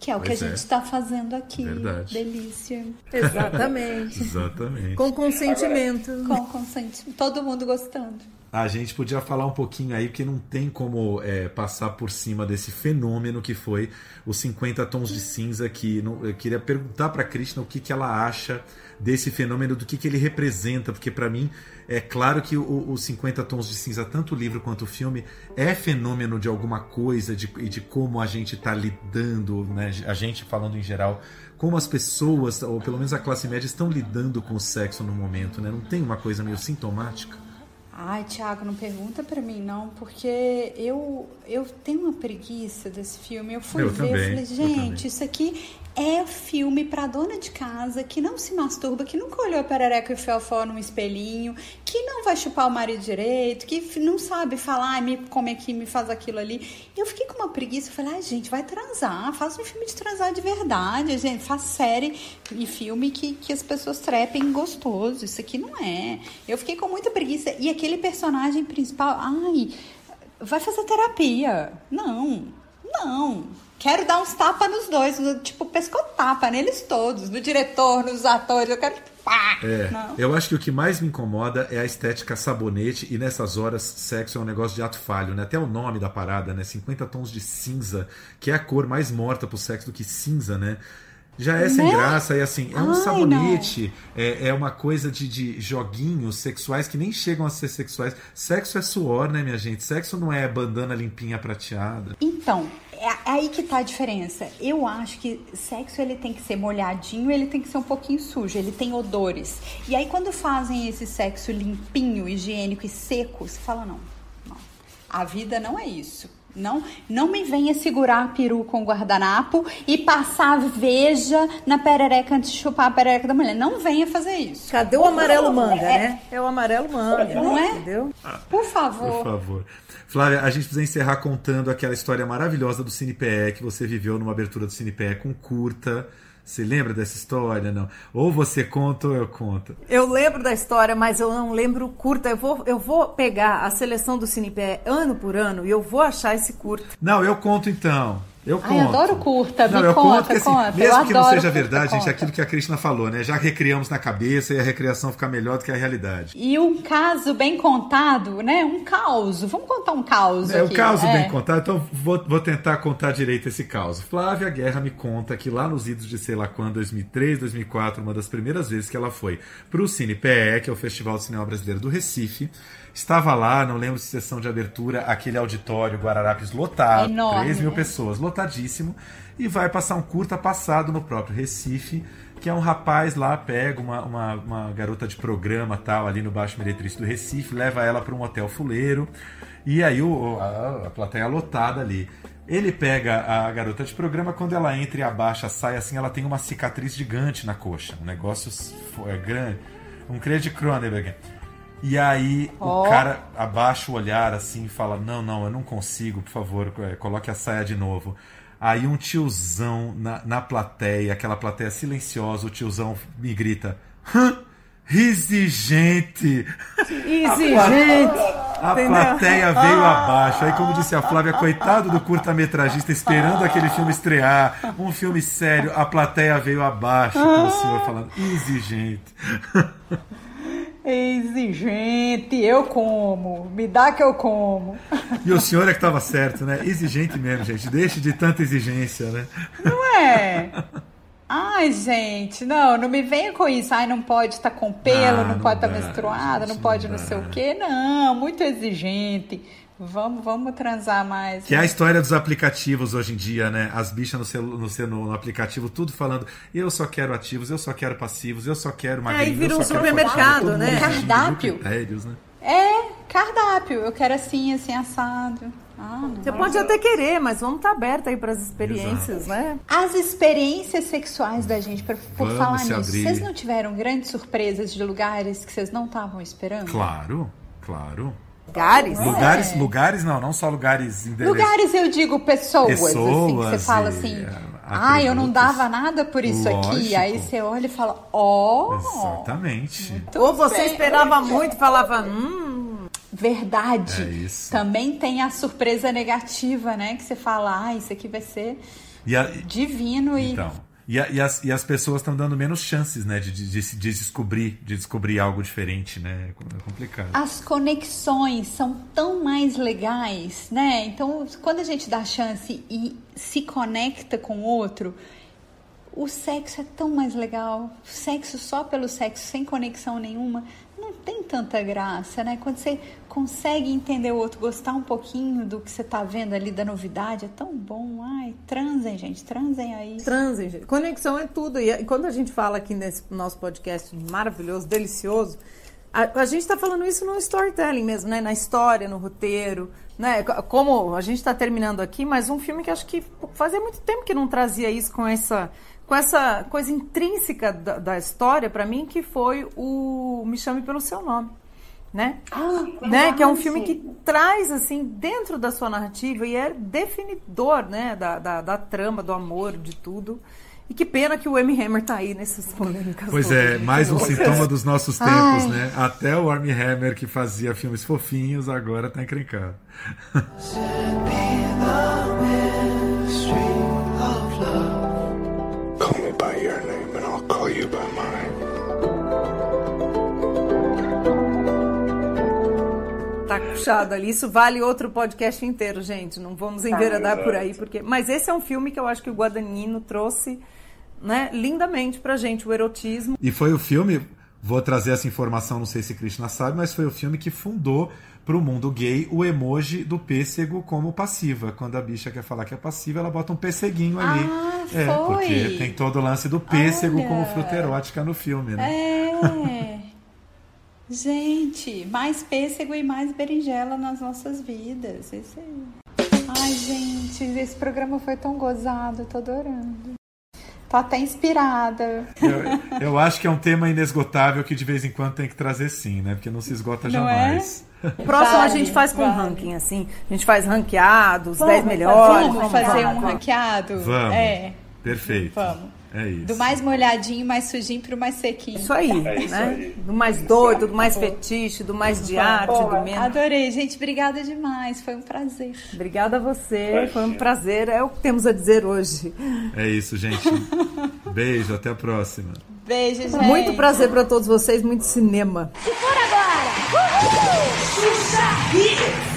Que é o que Pois a é. gente está fazendo aqui. Verdade. Delícia. Exatamente. Exatamente. Com consentimento. Com consentimento. Todo mundo gostando. A gente podia falar um pouquinho aí, porque não tem como é, passar por cima desse fenômeno que foi os 50 tons de cinza, que não- eu queria perguntar para Krishna o que, que ela acha desse fenômeno, do que, que ele representa, porque para mim é claro que os 50 tons de cinza, tanto o livro quanto o filme, é fenômeno de alguma coisa de, de como a gente está lidando, né? a gente falando em geral, como as pessoas, ou pelo menos a classe média, estão lidando com o sexo no momento, né? Não tem uma coisa meio sintomática? Ai, Thiago, não pergunta pra mim, não, porque eu, eu tenho uma preguiça desse filme. Eu fui Eu ver, também, eu falei, gente, isso aqui é filme pra dona de casa que não se masturba, que nunca olhou perereca e fiofó num espelhinho, que não vai chupar o marido direito, que não sabe falar, "Ai, me come aqui, me faz aquilo ali. Eu fiquei com uma preguiça, falei, ai, gente, vai transar, faz um filme de transar de verdade, gente, faz série e filme que, que as pessoas trepem gostoso. Isso aqui não é. Eu fiquei com muita preguiça. E aquele personagem principal, ai, vai fazer terapia. Não, não. Quero dar uns tapas nos dois, tipo, pescotapa neles todos, no diretor, nos atores. Eu quero, pá. É, Não. eu acho que o que mais me incomoda é a estética sabonete e nessas horas sexo é um negócio de ato falho, né? Até o nome da parada, né? 50 tons de cinza, que é a cor mais morta pro sexo do que cinza, né? Já é sem Né? graça, e assim, é um Ai, sabonete, é, é uma coisa de, de joguinhos sexuais que nem chegam a ser sexuais. Sexo é suor, né, minha gente? Sexo não é bandana limpinha prateada. Então, é aí que tá a diferença. Eu acho que sexo ele tem que ser molhadinho, ele tem que ser um pouquinho sujo, ele tem odores. E aí quando fazem esse sexo limpinho, higiênico e seco, você fala não, não. A vida não é isso. Não, não me venha segurar a peru com guardanapo e passar veja na perereca antes de chupar a perereca da mulher. Não venha fazer isso. Cadê o amarelo manga, É, né? É o amarelo manga. Não é? Entendeu? Por favor. Por favor. Flávia, a gente precisa encerrar contando aquela história maravilhosa do CinePE que você viveu numa abertura do CinePE com curta. Você lembra dessa história? Não. Ou você conta ou eu conto. Eu lembro da história, mas eu não lembro o curta. Eu vou, eu vou pegar a seleção do Cinepé ano por ano e eu vou achar esse curta. Não, eu conto então. Eu conto. Ai, adoro curta, não, me eu conta, conto que, assim, conta. Mesmo eu que não seja verdade, gente, conta. aquilo que a Cristina falou, né? Já recriamos na cabeça e a recriação fica melhor do que a realidade. E um caso bem contado, né? Um caos. Vamos contar um caos É o aqui. caso é. bem contado, então vou, vou tentar contar direito esse caos. Flávia Guerra me conta que lá nos idos de sei lá quando, 2003, 2004, uma das primeiras vezes que ela foi para o Cine PE, que é o Festival de Cinema Brasileiro do Recife, estava lá, não lembro se sessão de abertura, aquele auditório Guararapes lotado, Enorme, 3 mil né? pessoas, lotadíssimo, e vai passar um curta passado no próprio Recife, que é um rapaz lá, pega uma, uma, uma garota de programa tal, ali no Baixo Meretriz do Recife, leva ela para um hotel fuleiro, e aí o, a, a plateia lotada ali. Ele pega a garota de programa, quando ela entra e abaixa a saia, assim, ela tem uma cicatriz gigante na coxa. Um negócio é grande. Um de Cronenberg. E aí Ó. o cara abaixa o olhar assim e fala: Não, não, eu não consigo, por favor, é, coloque a saia de novo. Aí um tiozão na, na plateia, aquela plateia silenciosa, o tiozão me grita: "Hã? Exigente! Exigente! A plateia veio abaixo. Aí, como disse a Flávia, coitado do curta-metragista esperando aquele filme estrear, um filme sério, a plateia veio abaixo com o senhor falando exigente. Exigente, eu como. Me dá que eu como. E o senhor é que estava certo, né? Exigente mesmo, gente. Deixe de tanta exigência, né? Não é? Ai, gente, não, não me venha com isso. Ai, não pode estar com pelo, Ah, não, não pode estar dá, menstruada, não pode não não sei o quê. Não, muito exigente. Vamos, vamos transar mais. Que é a história dos aplicativos hoje em dia, né? As bichas no, celu- no, celu- no aplicativo, tudo falando: eu só quero ativos, eu só quero passivos, eu só quero magrinho. Aí vira eu um supermercado, né? Cardápio. critérios, né? É, cardápio. Eu quero assim, assim, assado. Ah. Você pode até querer, mas vamos estar aberta aí para as experiências, né? As experiências sexuais da gente, por, por falar nisso, abrir. vocês não tiveram grandes surpresas de lugares que vocês não estavam esperando? Claro, claro. Lugares? Lugares, lugares não, não só lugares endereços. Lugares, eu digo pessoas, assim, que você Pessoas fala assim, é, ah, eu não dava nada por isso aqui. Lógico. Aí você olha e fala, ó, Exatamente. Ou você esperava muito e falava, hum. verdade. É isso. Também tem a surpresa negativa, né? Que você fala, ah, isso aqui vai ser E a- divino e Então. E, a- e as, e as pessoas estão dando menos chances, né, de, de, de de descobrir, de descobrir algo diferente, né? É complicado. as conexões são tão mais legais, né? Então, quando a gente dá chance e se conecta com o outro, o sexo é tão mais legal. Sexo só pelo sexo, sem conexão nenhuma, tem tanta graça, né? Quando você consegue entender o outro, gostar um pouquinho do que você tá vendo ali, da novidade, é tão bom. Ai, transem, gente, transem aí. Transem, gente. Conexão é tudo. E quando a gente fala aqui nesse nosso podcast maravilhoso, delicioso, a, a gente está falando isso no storytelling mesmo, né? Na história, no roteiro, né? Co- Como a gente está terminando aqui, mas um filme que acho que fazia muito tempo que não trazia isso com essa com essa coisa intrínseca da, da história para mim, que foi o Me Chame pelo Seu Nome. Né? né? Que é um filme que traz assim dentro da sua narrativa e é definidor, né, da, da, da trama, do amor, de tudo. E que pena que o M. Hammer tá aí nessas polêmicas. Pois todas, é, mais um sintoma dos nossos tempos, Ai. né? Até o Armie Hammer, que fazia filmes fofinhos, agora tá encrencado. Puxado ali. Isso vale outro podcast inteiro, gente. Não vamos enveredar por aí, porque. Mas esse é um filme que eu acho que o Guadagnino trouxe, né, lindamente pra gente, o erotismo. E foi o filme, vou trazer essa informação, não sei se Krishna sabe, mas foi o filme que fundou pro mundo gay o emoji do pêssego como passiva. Quando a bicha quer falar que é passiva, ela bota um pêsseguinho ali. Ah, é, foi. porque tem todo o lance do pêssego Olha. como fruta erótica no filme, né? É. Gente, mais pêssego e mais berinjela nas nossas vidas. Isso aí. Ai, gente, esse programa foi tão gozado, tô adorando. Tô até inspirada. Eu, eu acho que é um tema inesgotável que de vez em quando tem que trazer sim, né? Porque não se esgota Não é? jamais. Próximo a Vale, gente faz com vale. ranking, assim. A gente faz ranqueados, Vamos 10 melhores. Vamos fazer um vamos. ranqueado? Vamos. É. Perfeito. Vamos. É isso. Do mais molhadinho, mais sujinho pro mais sequinho. Isso aí, É isso né? aí. Do mais doido, do mais fetiche, do mais de arte, do menos. Adorei, gente. Obrigada demais. Foi um prazer. Obrigada a você, foi um prazer. É o que temos a dizer hoje. É isso, gente. Beijo, até a próxima. Beijo, gente. Muito prazer para todos vocês, muito cinema. Se for agora! Uhul! Xuxa